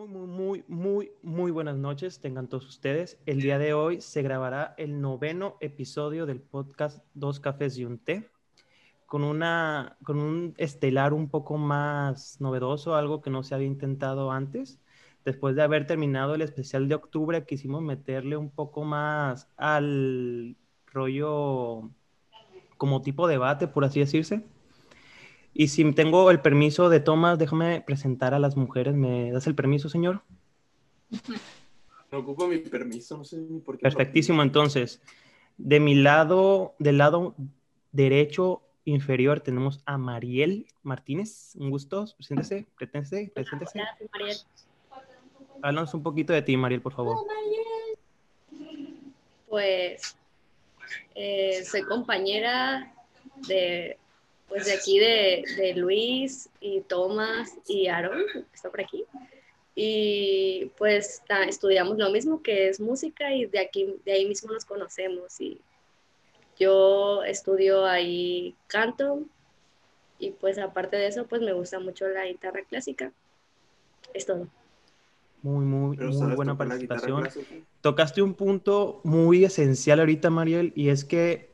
Muy, muy, muy, muy, muy buenas noches. Tengan todos ustedes. El día de hoy se grabará el noveno episodio del podcast Dos Cafés y un Té, con, una, con un estelar un poco más novedoso, algo que no se había intentado antes. Después de haber terminado el especial de octubre, quisimos meterle un poco más al rollo como tipo debate, por así decirse y si tengo el permiso de Tomás, déjame presentar a las mujeres. ¿Me das el permiso, señor? No ocupo mi permiso, no sé ni por qué. Perfectísimo, entonces. De mi lado, del lado derecho inferior, tenemos a Mariel Martínez. Un gusto, preséntese, preséntese, preséntese. Gracias, Mariel. Háblanos un poquito de ti, Mariel, por favor. Pues eh, soy compañera de pues de aquí de, Luis y Tomás y Aaron, que está por aquí. Y pues estudiamos lo mismo que es música y de aquí, de ahí mismo nos conocemos. Y yo estudio ahí canto y pues aparte de eso pues me gusta mucho la guitarra clásica. Es todo. Muy, muy, muy buena participación. Tocaste un punto muy esencial ahorita, Mariel, y es que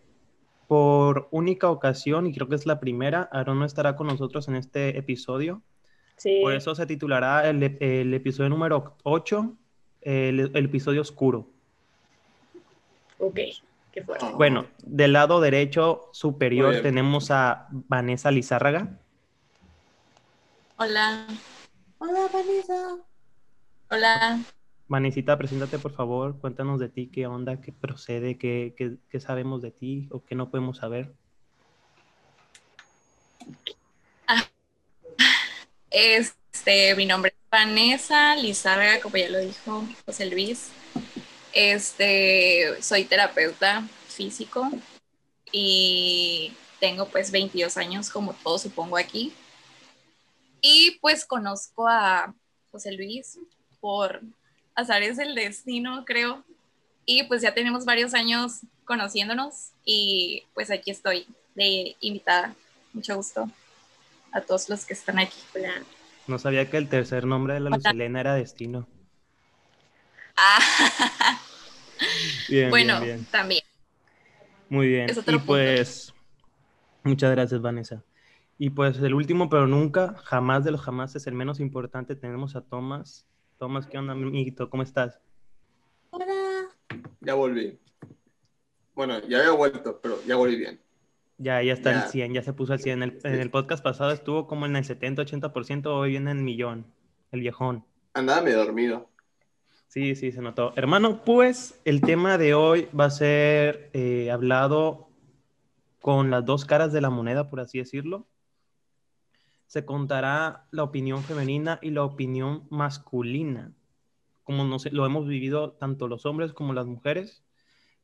por única ocasión, y creo que es la primera, Aaron no estará con nosotros en este episodio. Sí. Por eso se titulará el, episodio número 8, el, episodio oscuro. Ok, qué fuerte. Bueno, del lado derecho superior tenemos a Vanessa Lizárraga. Hola. Hola, Vanessa. Hola. Vanesita, preséntate por favor, cuéntanos de ti, qué onda, qué procede, qué, qué, sabemos de ti o qué no podemos saber. Ah, este, mi nombre es Vanessa Lizárraga, como ya lo dijo José Luis. Este, soy terapeuta físico y tengo pues 22 años, como todos supongo aquí. Y pues conozco a José Luis por es el destino, creo. Y pues ya tenemos varios años conociéndonos y pues aquí estoy de invitada. Mucho gusto a todos los que están aquí. No sabía que el tercer nombre de la Lucelena era Destino. Ah. bueno, también. Muy bien. Y pues, muchas gracias, Vanessa. Y pues el último, pero nunca, jamás de los jamás es el menos importante, tenemos a Tomás Tomás, ¿qué onda, amiguito? ¿Cómo estás? Hola. Ya volví. Bueno, ya había vuelto, pero ya volví bien. Ya, ya está en 100, ya se puso al 100. En el, en el podcast pasado estuvo como en el 70-80%, hoy viene en millón, el viejón. Andaba medio dormido. Sí, sí, se notó. Hermano, pues el tema de hoy va a ser eh, hablado con las dos caras de la moneda, por así decirlo se contará la opinión femenina y la opinión masculina, como nos, lo hemos vivido tanto los hombres como las mujeres.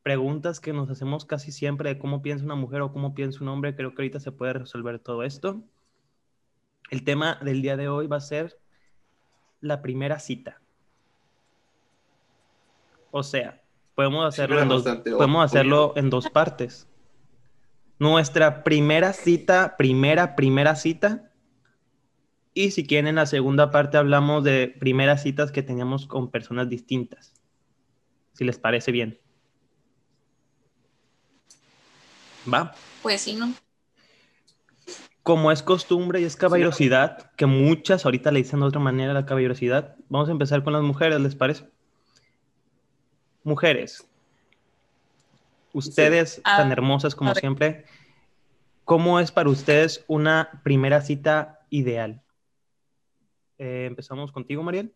Preguntas que nos hacemos casi siempre de cómo piensa una mujer o cómo piensa un hombre, creo que ahorita se puede resolver todo esto. El tema del día de hoy va a ser la primera cita. O sea, podemos hacerlo, en dos, podemos hacerlo en dos partes. Nuestra primera cita, primera, primera cita, y si quieren, en la segunda parte hablamos de primeras citas que teníamos con personas distintas. Si les parece bien. ¿Va? Pues sí, ¿no? Como es costumbre y es caballerosidad, que muchas ahorita le dicen de otra manera la caballerosidad, vamos a empezar con las mujeres, ¿les parece? Mujeres, ustedes ah, tan hermosas como siempre, ¿cómo es para ustedes una primera cita ideal? Eh, empezamos contigo, Mariel.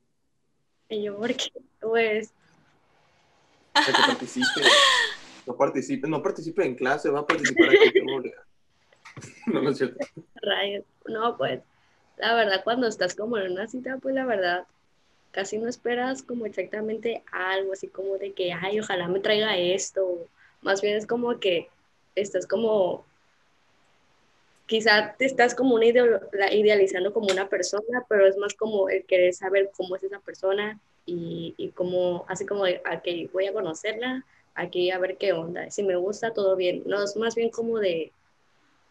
Y yo, porque, pues. Que participe. No participe, no participe en clase, va a participar aquí. No, no es cierto. No, pues, la verdad, cuando estás como en una cita, pues la verdad, casi no esperas como exactamente algo, así como de que, ay, ojalá me traiga esto. Más bien es como que estás como quizá te estás como idealizando como una persona, pero es más como el querer saber cómo es esa persona y, y como, así como, que voy a conocerla, aquí a ver qué onda, si me gusta, todo bien. No, es más bien como de,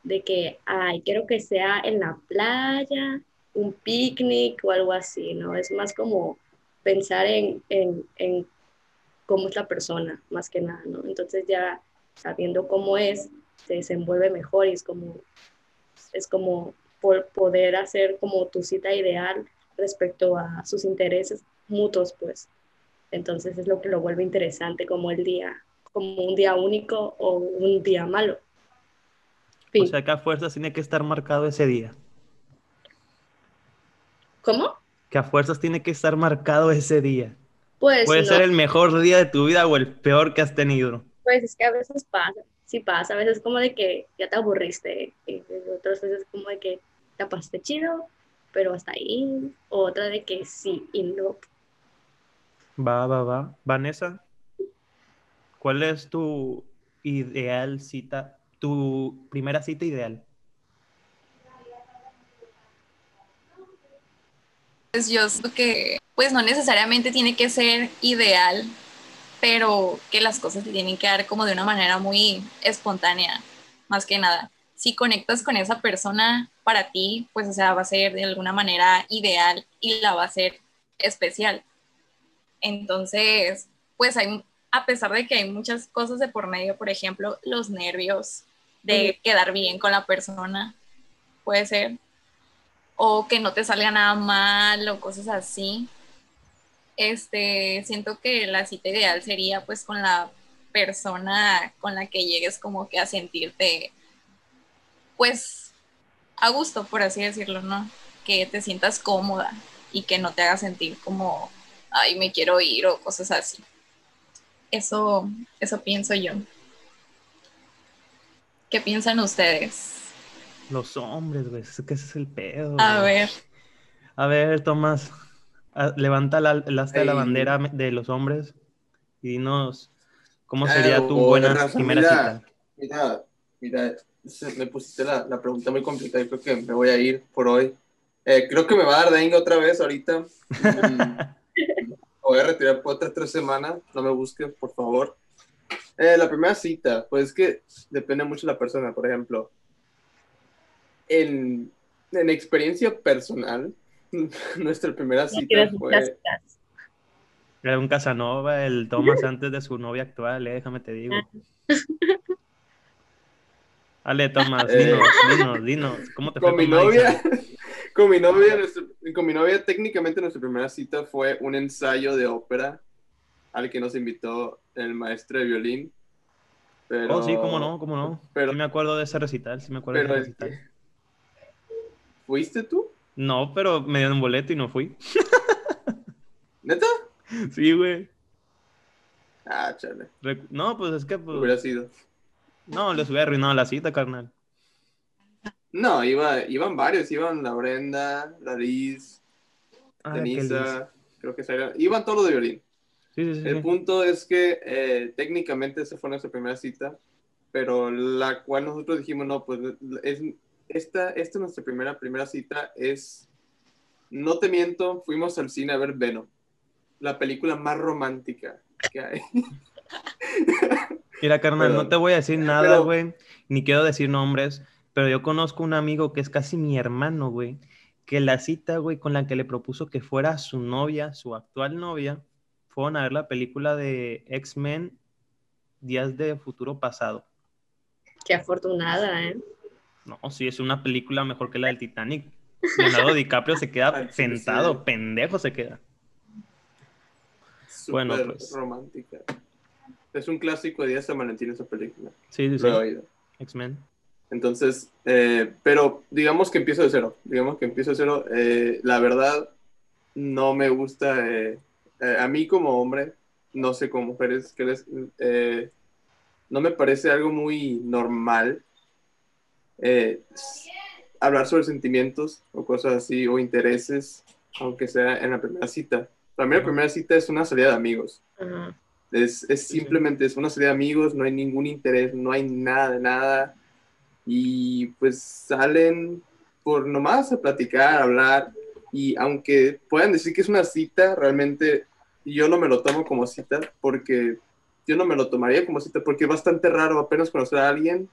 de que, ay, quiero que sea en la playa, un picnic o algo así, ¿no? Es más como pensar en, en, en cómo es la persona, más que nada, ¿no? Entonces ya sabiendo cómo es, se desenvuelve mejor y es como, es como por poder hacer como tu cita ideal respecto a sus intereses mutuos, pues. Entonces es lo que lo vuelve interesante como el día, como un día único o un día malo. Fin. O sea que a fuerzas tiene que estar marcado ese día. ¿Cómo? Que a fuerzas tiene que estar marcado ese día. Pues Puede no. ser el mejor día de tu vida o el peor que has tenido. Pues es que a veces pasa, sí pasa, a veces como de que ya te aburriste, y otras veces como de que te pasaste chido, pero hasta ahí, o otra de que sí y no. Va, va, va. Vanessa, ¿cuál es tu ideal cita, tu primera cita ideal? Pues yo siento que, pues no necesariamente tiene que ser ideal, pero que las cosas te tienen que dar como de una manera muy espontánea, más que nada. Si conectas con esa persona, para ti, pues o sea, va a ser de alguna manera ideal y la va a ser especial. Entonces, pues hay, a pesar de que hay muchas cosas de por medio, por ejemplo, los nervios de quedar bien con la persona, puede ser, o que no te salga nada mal o cosas así. Este, siento que la cita ideal sería pues con la persona con la que llegues como que a sentirte pues a gusto, por así decirlo, ¿no? Que te sientas cómoda y que no te haga sentir como, ay, me quiero ir o cosas así. Eso, eso pienso yo. ¿Qué piensan ustedes? Los hombres, güey, es que ese es el pedo. A ver, A ver, Tomás, levanta la- el asta de la bandera de los hombres y dinos cómo Ah, sería tu buena primera mira. cita. Mira, mira, me pusiste la, la pregunta muy complicada y creo que me voy a ir por hoy. Eh, creo que me va a dar dengue otra vez ahorita. Mm, voy a retirar por otras tres semanas. No me busques, por favor. Eh, la primera cita, pues es que depende mucho de la persona. Por ejemplo, en, en experiencia personal, nuestra primera cita fue... Era un Casanova, el Tomás antes de su novia actual, eh, déjame te digo. Ale, Tomás, Eh. dinos, dinos, dinos, ¿cómo te fue con mi Madison? novia, con mi novia, nuestro- con mi novia, técnicamente nuestra primera cita fue un ensayo de ópera al que nos invitó el maestro de violín. Pero, Oh, sí, cómo no, cómo no. pero- sí me acuerdo de ese recital, sí me acuerdo de ese recital. ¿Fuiste tú? No, pero me dieron un boleto y no fui. ¿Neta? Sí, güey. Ah, chale, No, pues es que, pues, hubiera sido. no, les hubiera arruinado la cita, carnal. No, iba, iban varios, iban la Brenda, la Liz, Ah. Denisa, creo que Zaira, iban todos los de violín. Sí, sí, sí. El sí. punto es que eh, técnicamente esa fue nuestra primera cita, pero la cual nosotros dijimos, no, pues es, esta, esta nuestra primera, primera cita es, no te miento, fuimos al cine a ver Venom, la película más romántica que hay. Mira, carnal, no te voy a decir nada, pero- güey, ni quiero decir nombres, pero yo conozco un amigo que es casi mi hermano, güey, que la cita, güey, con la que le propuso que fuera su novia, su actual novia, fueron a ver la película de X-Men Días de Futuro Pasado. Qué afortunada, ¿eh? No, sí, es una película mejor que la del Titanic. Leonardo DiCaprio se queda Ay, sentado, sí. pendejo se queda. Bueno, pues. romántica. Es un clásico de Día de San Valentín esa película, Sí, sí, sí. lo he oído. X-Men. Entonces, eh, pero digamos que empiezo de cero. Digamos que empiezo de cero. Eh, la verdad, no me gusta. eh, a mí como hombre, no sé como mujeres, que les, no me parece algo muy normal eh, hablar sobre sentimientos o cosas así, o intereses, aunque sea en la primera cita. Para mí la primera cita es una salida de amigos. Es, simplemente es una serie de amigos, no hay ningún interés, no hay nada de nada. Y pues salen por nomás a platicar, a hablar. Y aunque puedan decir que es una cita, realmente yo no me lo tomo como cita porque yo no me lo tomaría como cita porque es bastante raro apenas conocer a alguien.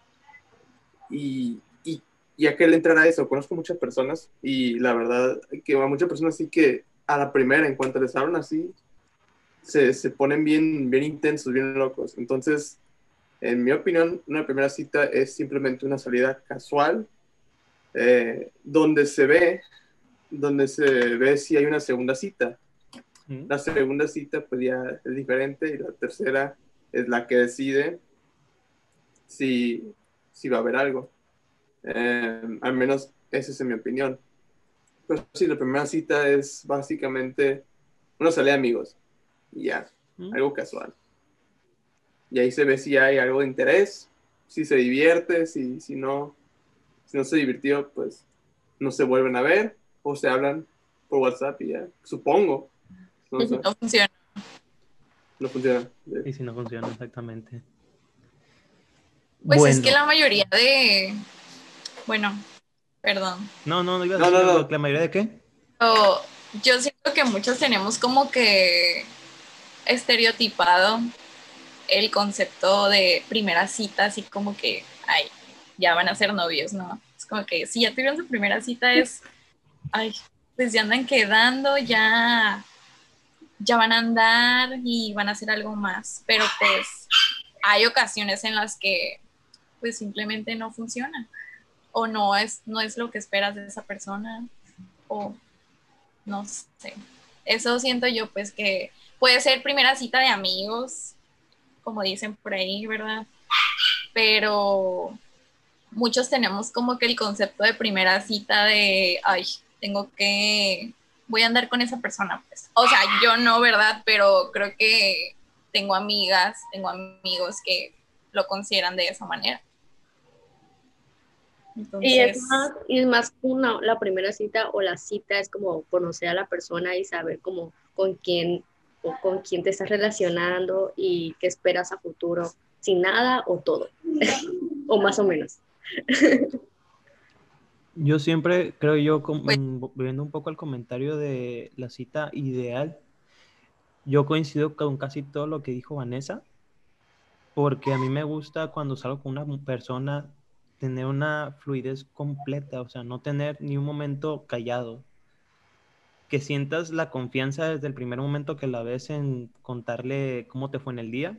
Y, y, y a qué le entrará eso. Conozco muchas personas y la verdad que a muchas personas sí que a la primera, en cuanto les hablan así, se, se ponen bien, bien intensos, bien locos. Entonces, en mi opinión, una primera cita es simplemente una salida casual, eh, donde se ve, donde se ve si hay una segunda cita. La segunda cita pues ya es diferente y la tercera es la que decide si, si va a haber algo. Eh, al menos esa es mi opinión. Pero sí, la primera cita es básicamente una salida de amigos y ya, Mm. algo casual. Y ahí se ve si hay algo de interés, si se divierte, si, si no, si no se divirtió, pues no se vuelven a ver o se hablan por WhatsApp y ya, supongo. No funciona. no funciona. Y si no funciona exactamente. Pues es que la mayoría de. Bueno, perdón. No, no, no iba a No, decir no, la mayoría de qué. Pero yo siento que muchos tenemos como que estereotipado el concepto de primera cita, así como que, ay, ya van a ser novios, ¿no? Es como que si ya tuvieron su primera cita es, ay, pues ya andan quedando, ya, ya van a andar y van a hacer algo más. Pero pues hay ocasiones en las que pues simplemente no funciona o no es, no es lo que esperas de esa persona o no sé. Eso siento yo, pues que puede ser primera cita de amigos, como dicen por ahí, ¿verdad? Pero muchos tenemos como que el concepto de primera cita de, ay, tengo que, voy a andar con esa persona, pues. O sea, yo no, ¿verdad? Pero creo que tengo amigas, tengo amigos que lo consideran de esa manera. Y es más, y es más una, la primera cita o la cita es como conocer a la persona y saber como con quién o con quién te estás relacionando y qué esperas a futuro, sin nada o todo, o más o menos. Yo siempre creo yo, com- Pues- viendo un poco el comentario de la cita ideal, yo coincido con casi todo lo que dijo Vanessa, porque a mí me gusta cuando salgo con una persona tener una fluidez completa, o sea, no tener ni un momento callado, que sientas la confianza desde el primer momento que la ves en contarle cómo te fue en el día,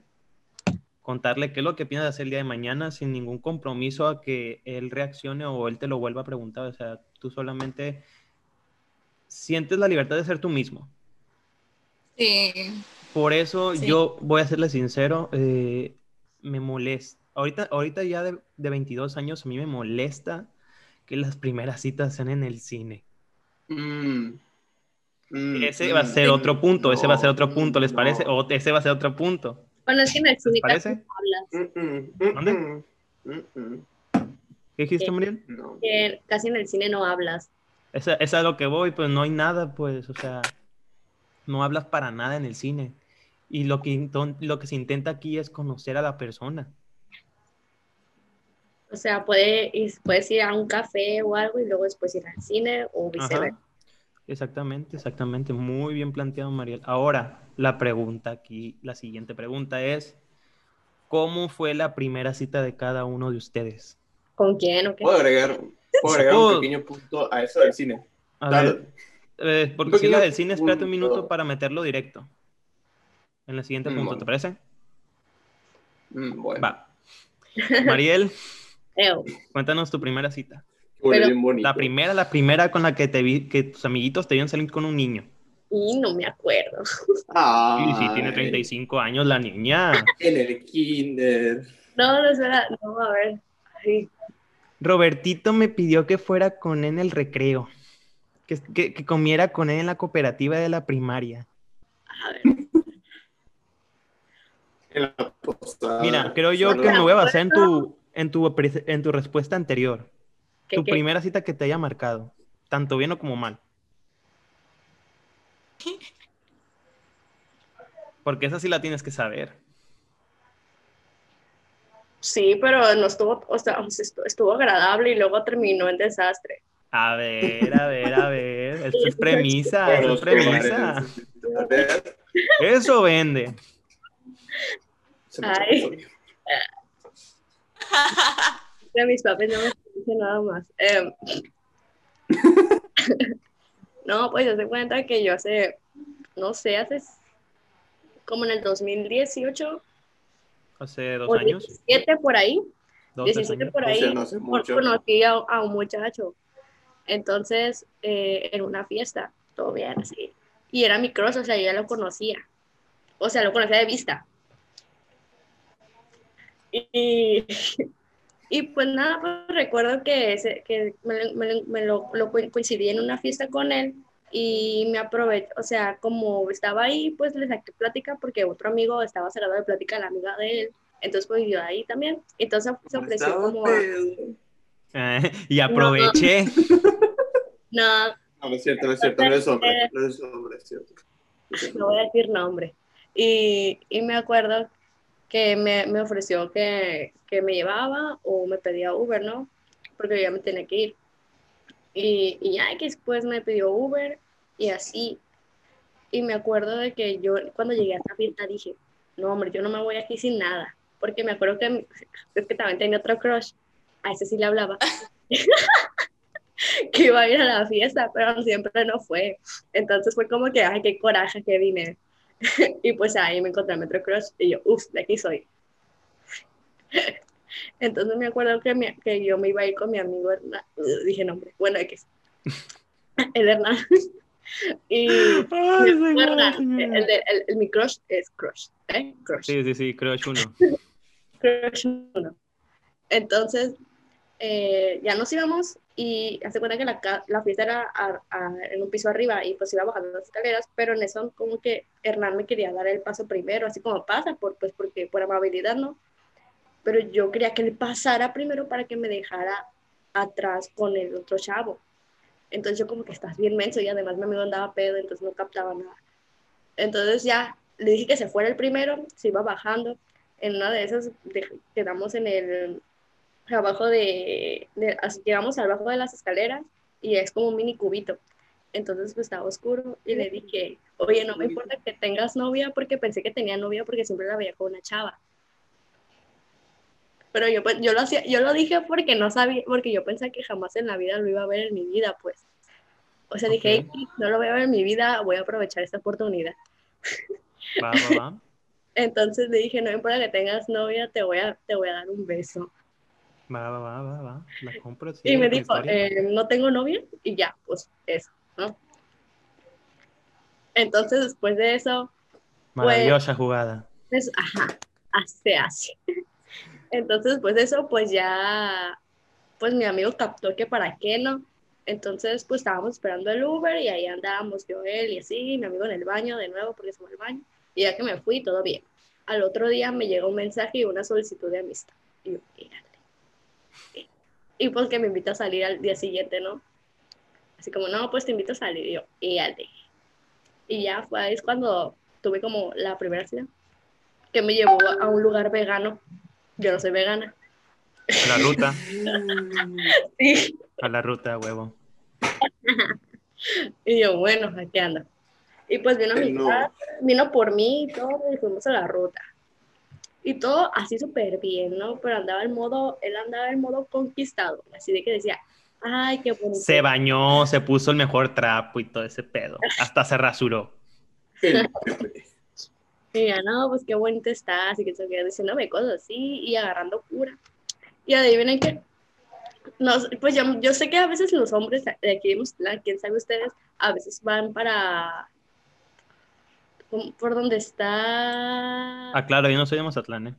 contarle qué es lo que piensas hacer el día de mañana sin ningún compromiso a que él reaccione o él te lo vuelva a preguntar. O sea, tú solamente sientes la libertad de ser tú mismo. sí, Por eso Sí. yo voy a serle sincero, eh, me molesta. Ahorita, ahorita ya de, de 22 años, a mí me molesta que las primeras citas sean en el cine. Mm. Mm, Ese va a mm, ser otro punto, ese va a ser otro punto, ¿les no. parece? O ese va a ser otro punto. Bueno, es que en el cine casi parece? no hablas, Mm, mm, mm, ¿Dónde? mm, mm, mm. ¿Qué dijiste, Eh, Mariel? No. que casi en el cine no hablas. Esa, esa es a lo que voy, pues no hay nada, pues, o sea, no hablas para nada en el cine. Y lo que, lo que se intenta aquí es conocer a la persona. O sea, puede, puedes ir a un café o algo y luego después ir al cine o viceversa. Ajá. Exactamente, exactamente. Muy bien planteado, Mariel. Ahora, la pregunta aquí, la siguiente pregunta es, ¿cómo fue la primera cita de cada uno de ustedes? ¿Con quién o qué? Puedo agregar, puedo agregar Puedo- un pequeño punto a eso del cine. A Dale. ver, eh, porque si la del cine, espérate un minuto para meterlo directo. En el siguiente Mm, punto, bueno. ¿te parece? Mm, bueno, Va. Mariel, Cuéntanos tu primera cita. huele pero- bien bonito. La primera, la primera con la que te vi, que tus amiguitos te vieron salir con un niño. Y no me acuerdo. Ay, Y sí, tiene 35 años la niña. En el kinder. No, no, espera, no, a ver. Ay, Robertito me pidió que fuera con él en el recreo. Que, que- que comiera con él en la cooperativa de la primaria. a ver. En la. Mira, creo yo que me voy a basar en tu, en tu, en tu respuesta anterior. ¿Qué, Tu qué? primera cita que te haya marcado. Tanto bien o como mal. Porque esa sí la tienes que saber. Sí, pero no estuvo, o sea, estuvo, agradable y luego terminó en desastre. A ver, a ver, a ver. Esto es premisa, esto es premisa. Eso vende. Ay. De mis papás no me dicen nada más. Em, No, pues se cuenta que yo hace, no sé, hace como en el 2018 Hace dos o años. 17 por ahí, Dos, tres 17 años. por O ahí, sea, no mucho. conocí a, a un muchacho. Entonces, eh, en una fiesta, todo bien así. Y era mi crush, o sea, yo ya lo conocía. O sea, lo conocía de vista. Y, y pues nada, pues recuerdo que, ese, que me, lo- me lo- me lo, lo co- coincidí en una fiesta con él y me aproveché, o sea, como estaba ahí, pues le saqué plática porque otro amigo estaba sacando de plática a la amiga de él. Entonces, pues yo ahí también. Entonces se ofreció como. Eh, y aproveché. no, No, no es cierto, no es cierto, no es hombre, no es hombre, es cierto. no voy a decir nombre. Y, y me acuerdo que me, me ofreció que, que me llevaba o me pedía Uber, ¿no? Porque ya me tenía que ir. Y, y ya que después me pidió Uber y así. Y me acuerdo de que yo cuando llegué a esta fiesta dije, no, hombre, yo no me voy aquí sin nada. Porque me acuerdo que, es que también tenía otro crush. A ese sí le hablaba. que iba a ir a la fiesta, pero siempre no fue. Entonces fue como que, ay, qué coraje que vine. y pues ahí me encontré a Metro Crush y yo, uff, de aquí soy. Entonces me acuerdo que, mi- que yo me iba a ir con mi amigo Hernán. Dije nombre, bueno, X. El Hernán. y Ay, acuerdo, señora. el, el- el- mi crush es Crush, ¿eh? Crush. Sí, sí, sí, es uno. Crush uno. Entonces, eh, ya nos íbamos y hace cuenta que la, la fiesta era a- a- en un piso arriba y pues iba bajando las escaleras, pero en eso como que Hernán me quería dar el paso primero, así como pasa, por, pues porque por amabilidad, ¿no? Pero yo quería que él pasara primero para que me dejara atrás con el otro chavo. Entonces yo como que estás bien menso y además mi amigo andaba pedo, entonces no captaba nada. Entonces ya le dije que se fuera el primero, se iba bajando. En una de esas quedamos en el, abajo de, de- así, llegamos al bajo de las escaleras y es como un mini cubito. Entonces pues estaba oscuro y le dije, oye, no me importa que tengas novia porque pensé que tenía novia porque siempre la veía con una chava. Pero yo, pues, yo, lo hacía, yo lo dije porque no sabía, porque yo pensé que jamás en la vida lo iba a ver en mi vida, pues. O sea, dije, Ok. "Ey, no lo voy a ver en mi vida, voy a aprovechar esta oportunidad. Va, va, va. Entonces le dije, no importa que tengas novia, te voy a, te voy a dar un beso. Va, va, va, va, va. La compro. y sigue me dijo, eh, no tengo novia, y ya, pues eso, ¿no? Entonces, después de eso, Maravillosa jugada. pues, ajá, se hace. Entonces, después de eso, pues ya, pues mi amigo captó que para qué no. Entonces, pues estábamos esperando el Uber y ahí andábamos yo, él y así, mi amigo en el baño de nuevo porque se fue al baño. Y ya que me fui, todo bien. Al otro día me llegó un mensaje y una solicitud de amistad. Y yo, "Írale". Y pues que me invita a salir al día siguiente, ¿no? Así como, no, pues te invito a salir. Y yo, "Írale". Y ya fue ahí es cuando tuve como la primera cita que me llevó a un lugar vegano. Yo no soy vegana. A la ruta. Sí. A la ruta, huevo. Y yo, bueno, aquí anda. Y pues vino, a mi no. casa, vino por mí y todo, y fuimos a la ruta. Y todo así súper bien, ¿no? Pero andaba en modo, él andaba en modo conquistado, así de que decía, ay, qué bonito. Se bañó, se puso el mejor trapo y todo ese pedo. Hasta se rasuró. Y ya, no, pues qué bonito estás, y que se queda diciéndome cosas así, y agarrando cura. Y adivinen qué. Nos, pues yo, yo sé que a veces los hombres de aquí de Mustla, quién sabe ustedes, a veces van para por donde está Ah, claro, yo no soy de Mazatlán, ¿eh?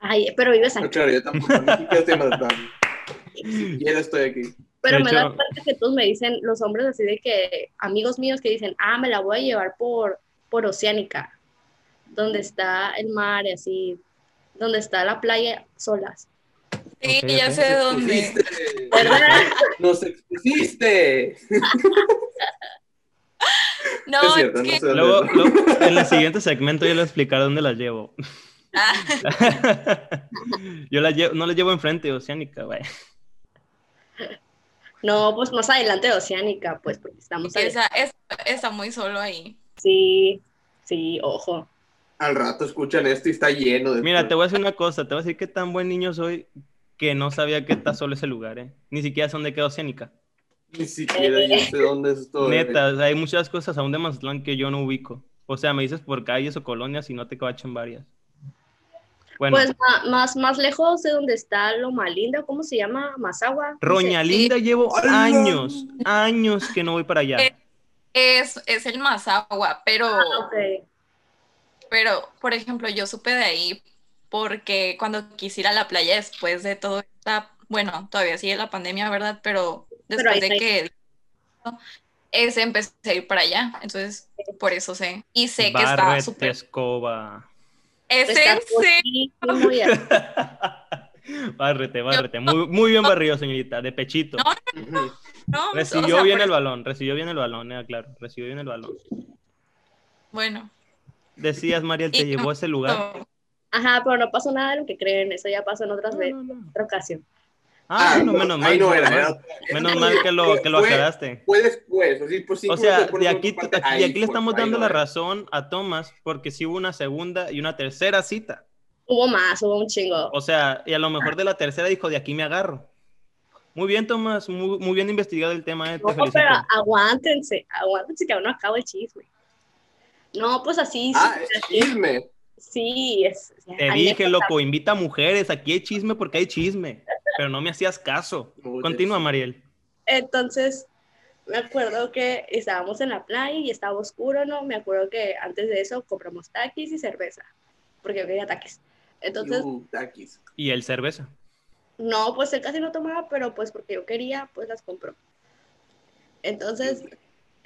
ay pero vives No, aquí claro, yo tampoco. Siquiera estoy en Mazatlán. Ni siquiera estoy aquí. pero De me hecho- da cuenta que todos me dicen los hombres así de que amigos míos que dicen ah me la voy a llevar por por Oceánica donde está el mar y así donde está la playa solas Sí, ya sé dónde. Expusiste. ¿verdad? Nos expusiste. No, es cierto, es no que Luego, en el siguiente segmento yo les explicaré dónde las llevo. Ah, yo las llevo, no las llevo enfrente, Oceánica, güey. no pues más adelante de Oceánica pues porque estamos ahí. esa, es- está muy solo ahí. sí sí ojo Al rato escuchan esto y está lleno de. Mira, te voy a decir una cosa, te voy a decir qué tan buen niño soy que no sabía que está solo ese lugar, ¿eh? Ni siquiera sé dónde queda Oceánica. Ni siquiera yo sé dónde estoy. Neta, o sea, hay muchas cosas aún de Mazatlán que yo no ubico. O sea, me dices por calles o colonias y no te cacho varias. Bueno, Pues más, más lejos de donde está Loma Linda, ¿cómo se llama? Mazagua. Roñalinda llevo años, años que no voy para allá. Eh, Es, es el Mazagua, pero, Ah, pero, por ejemplo, yo supe de ahí porque cuando quise ir a la playa después de todo esta, bueno, todavía sigue la pandemia, ¿verdad? Pero después ahí de que ese empecé a ir para allá, entonces por eso sé. Y sé que está Barrete, súper. escoba. Es en serio. Bárrete, bárrete. Muy, muy bien barrido, señorita, de pechito. No. No, o Recibió sea, bien por- el balón, recibió bien el balón, eh, claro, recibió bien el balón. Bueno. Decías, Mariel, te Y- llevó a ese lugar. no, Ajá, pero no pasó nada de lo que creen, eso ya pasó en otras No, veces, no, no. otra ocasión. Ah, bueno, menos mal. ahí no era, menos era- mal. Menos mal que lo, que lo Fue- aclaraste. Fue después, así por cinco O sea, después de aquí, parte- ahí aquí le estamos dando no la era. razón a Tomás porque sí hubo una segunda y una tercera cita. Hubo más, hubo un chingo. O sea, y a lo mejor de la tercera dijo, de aquí me agarro. Muy bien, Tomás, muy, muy bien investigado el tema, eh, te No, felicito. pero aguántense, aguántense que aún no acabo el chisme. No, pues así, Ah, sí, es así, chisme. sí, es. Te dije, loco, invita a mujeres, aquí hay chisme porque hay chisme. Pero no me hacías caso. Continúa. Mariel. Entonces, me acuerdo que estábamos en la playa y estaba oscuro, ¿no? Me acuerdo que antes de eso compramos taquis y cerveza, porque yo quería taquis. Entonces, Uh, taquis. Y el cerveza. no, pues él casi no tomaba, pero pues porque yo quería, pues las compró. Entonces,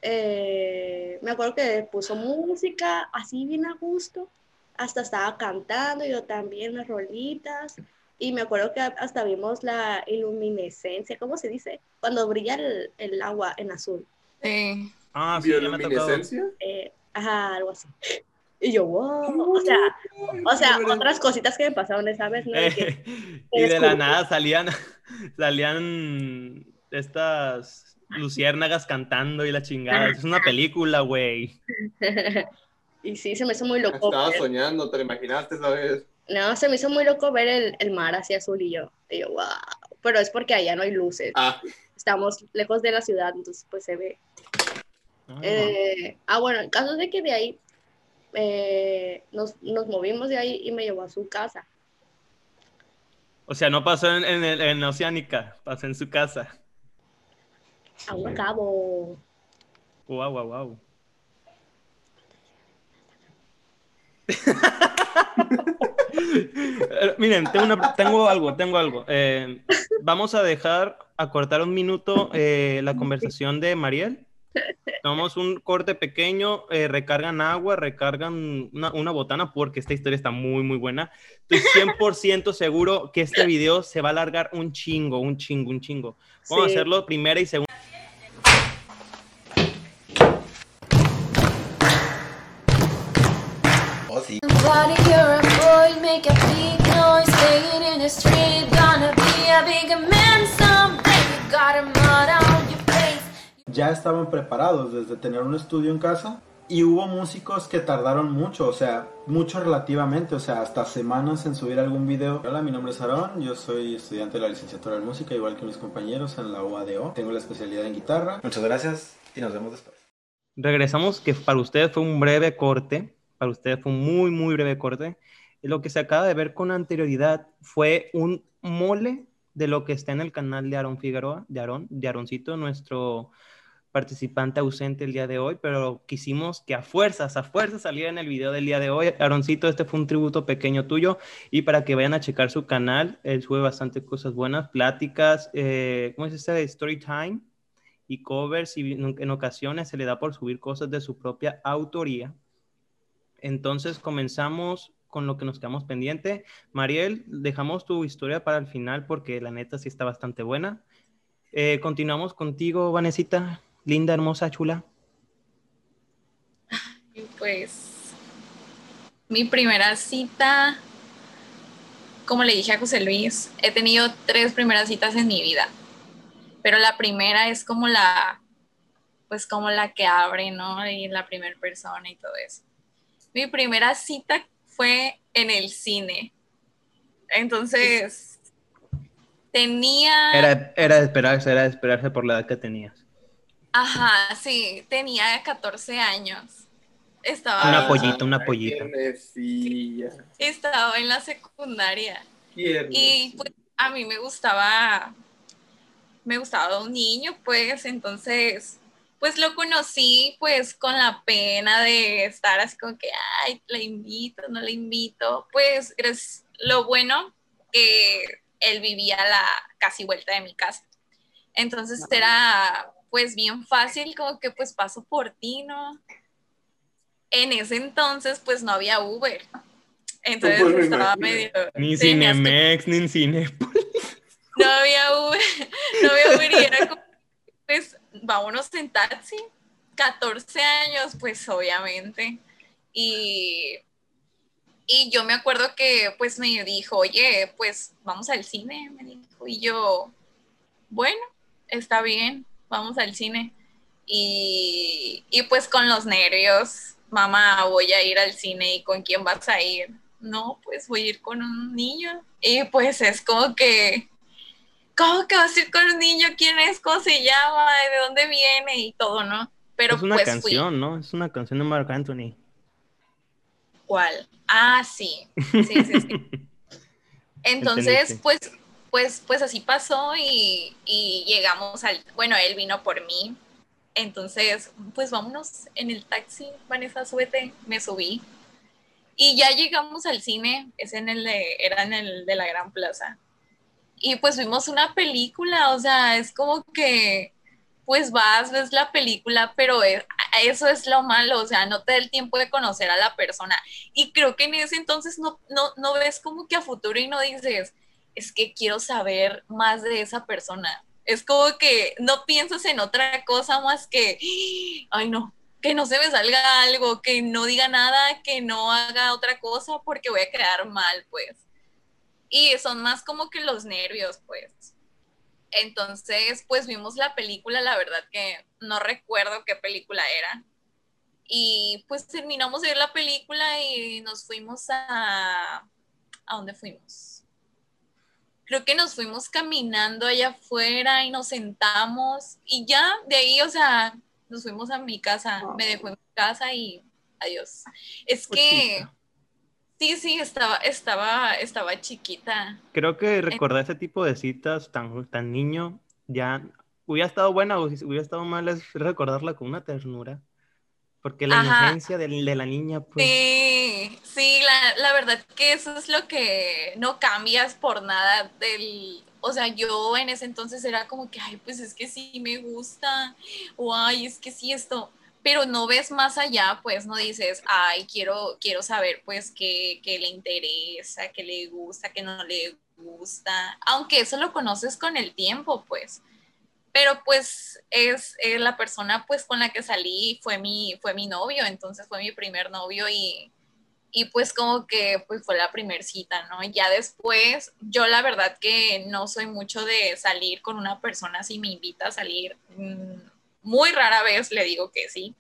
eh, me acuerdo que puso música así bien a gusto, hasta estaba cantando, yo también las rolitas, y me acuerdo que hasta vimos la iluminescencia, ¿cómo se dice? Cuando brilla el, el agua en azul. sí. Ah, sí. ¿Bioluminescencia? Eh, ajá, algo así. Y yo, wow, o sea, o sea, otras cositas que me pasaron esa vez, ¿no? Que- Eh, y de la nada salían, salían estas luciérnagas cantando y la chingada. Es una película, güey. y sí, se me hizo muy loco. Estaba ver- soñando, te lo imaginaste esa vez. No, se me hizo muy loco ver el, el mar así azul y yo, y yo, wow. Pero es porque allá no hay luces. Ah, Estamos lejos de la ciudad, entonces pues se ve. Ah, Eh, ah, bueno, el caso es de que de ahí eh, nos, nos movimos de ahí y me llevó a su casa. O sea, no pasó en, en, en Oceánica, pasó en su casa. A un cabo. Wow, wow, wow. Eh, Miren, tengo, una- tengo algo, tengo algo. Eh, vamos a dejar a cortar un minuto eh, la conversación de Mariel. Tomamos un corte pequeño, eh, recargan agua, recargan una, una botana porque esta historia está muy, muy buena. Estoy 100% seguro que este video se va a alargar un chingo, un chingo, un chingo. Vamos Sí. a hacerlo primera y segunda. Oh, sí. Make a big noise, staying in the street, gonna be a big man someday. You got a mud on your face. Ya estaban preparados desde tener un estudio en casa y hubo músicos que tardaron mucho, o sea, mucho relativamente, o sea, hasta semanas en subir algún video. Hola, mi nombre es Aarón, yo soy estudiante de la licenciatura en música, igual que mis compañeros en la UADO. Tengo la especialidad en guitarra. Muchas gracias y nos vemos después. Regresamos, que para ustedes fue un breve corte, para ustedes fue un muy, muy breve corte. Lo que se acaba de ver con anterioridad fue un mole de lo que está en el canal de Aarón Figueroa, de Aarón, de Aaroncito, nuestro participante ausente el día de hoy, pero quisimos que a fuerzas, a fuerzas saliera en el video del día de hoy. Aaroncito, este fue un tributo pequeño tuyo y para que vayan a checar su canal, él sube bastante cosas buenas, pláticas, eh, ¿cómo es este? Story time y covers y en ocasiones se le da por subir cosas de su propia autoría. Entonces comenzamos con lo que nos quedamos pendiente. Mariel, dejamos tu historia para el final porque la neta sí está bastante buena. Eh, continuamos contigo, Vanesita, linda, hermosa, chula. Pues mi primera cita, como le dije a José Luis, he tenido tres primeras citas en mi vida, pero la primera es como la, pues como la que abre, ¿no? Y la primera persona y todo eso. Mi primera cita fue en el cine. Entonces, Tenía, Era, era de esperarse, era de esperarse por la edad que tenías. ajá, sí, tenía 14 años. Estaba, Una pollita, una pollita. Estaba en la secundaria. Y pues a mí me gustaba, me gustaba un niño, pues entonces, pues lo conocí pues con la pena de estar así como que, ay, la invito, no la invito. Pues es lo bueno que él vivía a la casi vuelta de mi casa. Entonces era pues bien fácil, como que pues paso por ti, ¿no? En ese entonces pues no había Uber. Entonces me estaba imagino. medio... Ni tenías que Cinemex, ni Cine. no había Uber, no había Uber y era como, pues, vámonos en taxi. 14 años, pues, obviamente. Y, y yo me acuerdo que, pues, me dijo, oye, pues, vamos al cine, me dijo. Y yo, bueno, está bien, vamos al cine. Y, y pues, con los nervios, mamá, voy a ir al cine, ¿y con quién vas a ir? No, pues, voy a ir con un niño. Y pues, es como que ¿cómo que vas a ir con un niño? ¿Quién es? ¿Cómo se llama? ¿De dónde viene? Y todo, ¿no? Pero es una pues canción, ¿no? Es una canción de Marc Anthony. ¿Cuál? Ah, sí. Sí, sí, sí. Entonces, pues, pues, pues así pasó y, y llegamos al, bueno, él vino por mí. Entonces, pues vámonos en el taxi, Vanessa, súbete, me subí. Y ya llegamos al cine, es en el de, era en el de la Gran Plaza. Y pues vimos una película, o sea, es como que, pues vas, ves la película, pero es- eso es lo malo, o sea, no te da el tiempo de conocer a la persona. Y creo que en ese entonces no, no, no ves como que a futuro y no dices, es que quiero saber más de esa persona. Es como que no piensas en otra cosa más que, ay no, que no se me salga algo, que no diga nada, que no haga otra cosa porque voy a quedar mal, pues. Y son más como que los nervios, pues. Entonces, pues vimos la película, la verdad que no recuerdo qué película era. Y pues terminamos de ver la película y nos fuimos a... ¿A dónde fuimos? Creo que nos fuimos caminando allá afuera y nos sentamos y ya de ahí, o sea, nos fuimos a mi casa, me dejó en mi casa y adiós. Es que. Sí, sí, estaba, estaba, estaba chiquita. Creo que recordar ese tipo de citas tan, tan niño ya hubiera estado buena o si hubiera estado mal es recordarla con una ternura. Porque la Ajá. inocencia de, de la niña, pues. Sí, sí, la, la verdad que eso es lo que no cambias por nada del, o sea, yo en ese entonces era como que, ay, pues es que sí me gusta, o ay, es que sí esto, pero no ves más allá, pues no dices, ay, quiero, quiero saber pues qué, qué le interesa, qué le gusta, qué no le gusta, aunque eso lo conoces con el tiempo, pues pero pues es, eh, la persona pues con la que salí fue mi, fue mi novio, entonces fue mi primer novio y, y pues como que pues fue la primer cita, ¿no? Ya después, yo la verdad que no soy mucho de salir con una persona si me invita a salir, mm, muy rara vez le digo que sí,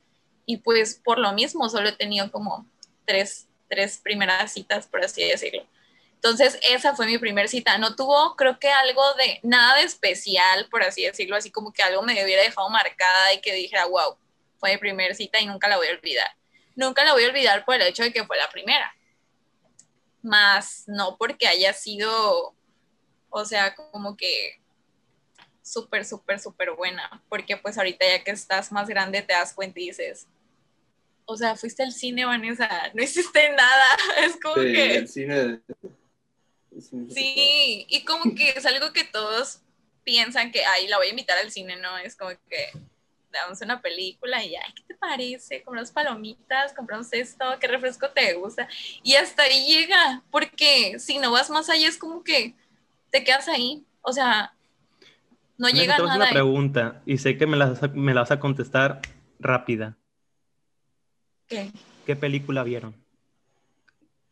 y pues por lo mismo solo he tenido como tres, tres primeras citas, por así decirlo. Entonces, esa fue mi primera cita. No tuvo, creo que algo de, nada de especial, por así decirlo, así como que algo me hubiera dejado marcada y que dijera, wow, fue mi primera cita y nunca la voy a olvidar. Nunca la voy a olvidar por el hecho de que fue la primera. Más no porque haya sido, o sea, como que súper, súper, súper buena. Porque pues ahorita ya que estás más grande te das cuenta y dices, o sea, fuiste al cine, Vanessa, no hiciste nada. Es como Sí, que... el cine. Sí, y como que es algo que todos piensan que, ay, la voy a invitar al cine, ¿no? Es como que damos una película y, ay, ¿qué te parece? Compramos palomitas, compramos esto, ¿qué refresco te gusta? Y hasta ahí llega, porque si no vas más allá es como que te quedas ahí, o sea, no Vanessa, llega te voy nada. una pregunta y sé que me la, vas a- me la vas a contestar rápida. ¿Qué? ¿Qué película vieron?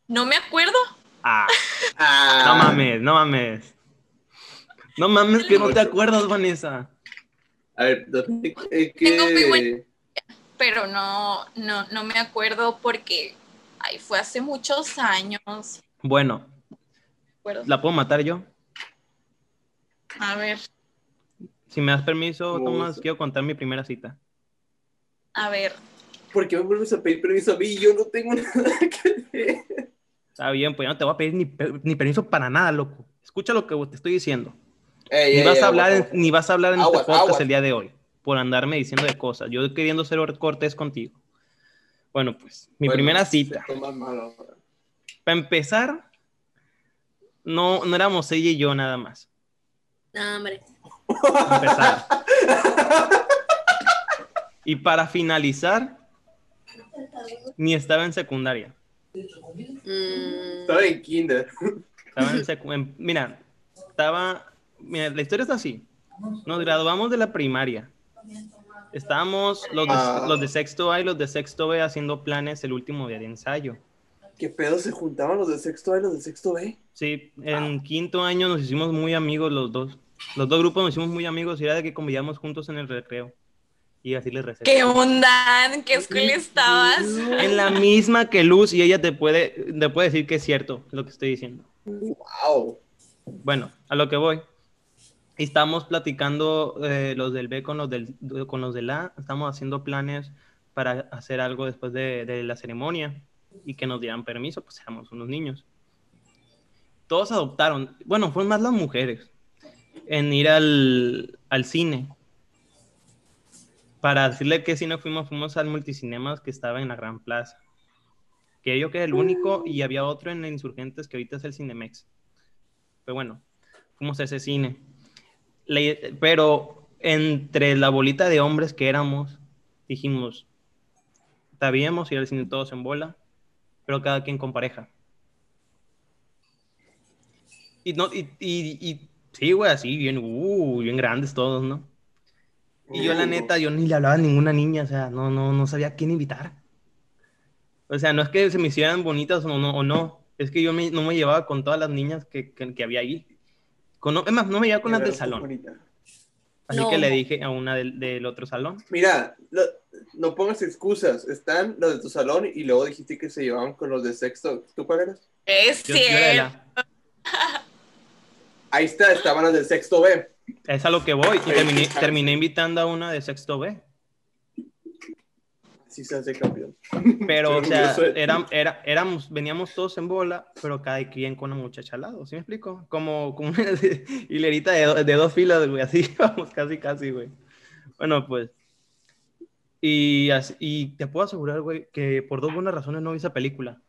No me acuerdo. Ah, Ah, no mames, no mames. No mames que no te acuerdas, Vanessa. A ver, eh, Tengo muy ¿qué? buen- pero no, no, no me acuerdo porque, ay, fue hace muchos años. Bueno. ¿la puedo matar yo? A ver, Si me das permiso, ¿Cómo Tomás, quiero contar mi primera cita. a ver. ¿Por qué me vuelves a pedir permiso a mí? Yo no tengo nada que ver. Está bien, pues ya no te voy a pedir ni, per- ni permiso para nada, loco. Escucha lo que te estoy diciendo. Ey, Ni ey, vas, ey, a hablar, aguas, en- ni vas a hablar en Aguas, este podcast aguas. el día de hoy por andarme diciendo de cosas. Yo queriendo ser cortés contigo. Bueno, pues, mi Bueno, primera cita. Para empezar, no, no éramos ella y yo nada más. No, hombre. Empezar. y para finalizar, ni estaba en secundaria. Mm, Estaba en kinder. Estaba en secu- mira, estaba. Mira, la historia está así. Nos graduamos de la primaria. Estábamos los de, Ah. los de sexto A y los de sexto B haciendo planes el último día de ensayo. ¿Qué pedo se juntaban los de sexto A y los de sexto B? Sí, en quinto año nos hicimos muy amigos los dos. Los dos grupos nos hicimos muy amigos y era de que convivíamos juntos en el recreo. Y así les recé. ¿Qué onda? ¿En qué escuela estabas? En la misma que Luz y ella te puede, te puede decir que es cierto lo que estoy diciendo. Wow. Bueno, a lo que voy. Estamos platicando eh, los del B con los del, con los del A. Estamos haciendo planes para hacer algo después de, de la ceremonia y que nos dieran permiso, pues éramos unos niños. Todos adoptaron, bueno, fueron más las mujeres, en ir al, al cine. Para decirle que cine fuimos, fuimos al multicinemas que estaba en la Gran Plaza. Que yo que era el único y había otro en Insurgentes que ahorita es el Cinemex. Pero bueno, fuimos a ese cine. Le- pero entre la bolita de hombres que éramos, dijimos, sabíamos ir al cine todos en bola, pero cada quien con pareja. Y, no, y, y, y sí, güey, así, bien, uh, bien grandes todos, ¿no? Y yo, la neta, yo ni le hablaba a ninguna niña, o sea, no, no, no sabía a quién invitar. O sea, no es que se me hicieran bonitas o no, o no, es que yo me- no me llevaba con todas las niñas que, que, que había ahí. Con, es más, no me llevaba con las del salón. Así No. que le dije a una del, del otro salón. Mira, lo- no pongas excusas. Están los de tu salón y luego dijiste que se llevaban con los de sexto. ¿Tú cuál eras? Es Yo- yo era cierto. Ahí está, estaban los de sexto B. es a lo que voy. Y terminé, terminé invitando a una de sexto B. Sí se hace campeón. Pero, o sea, eran, era, éramos, veníamos todos en bola, pero cada quien con una muchacha al lado, ¿sí me explico? Como, como una hilerita de, do- de dos filas, güey, así vamos, casi, casi, güey. Bueno, pues. Y, así- y te puedo asegurar, güey, que por dos buenas razones no vi esa película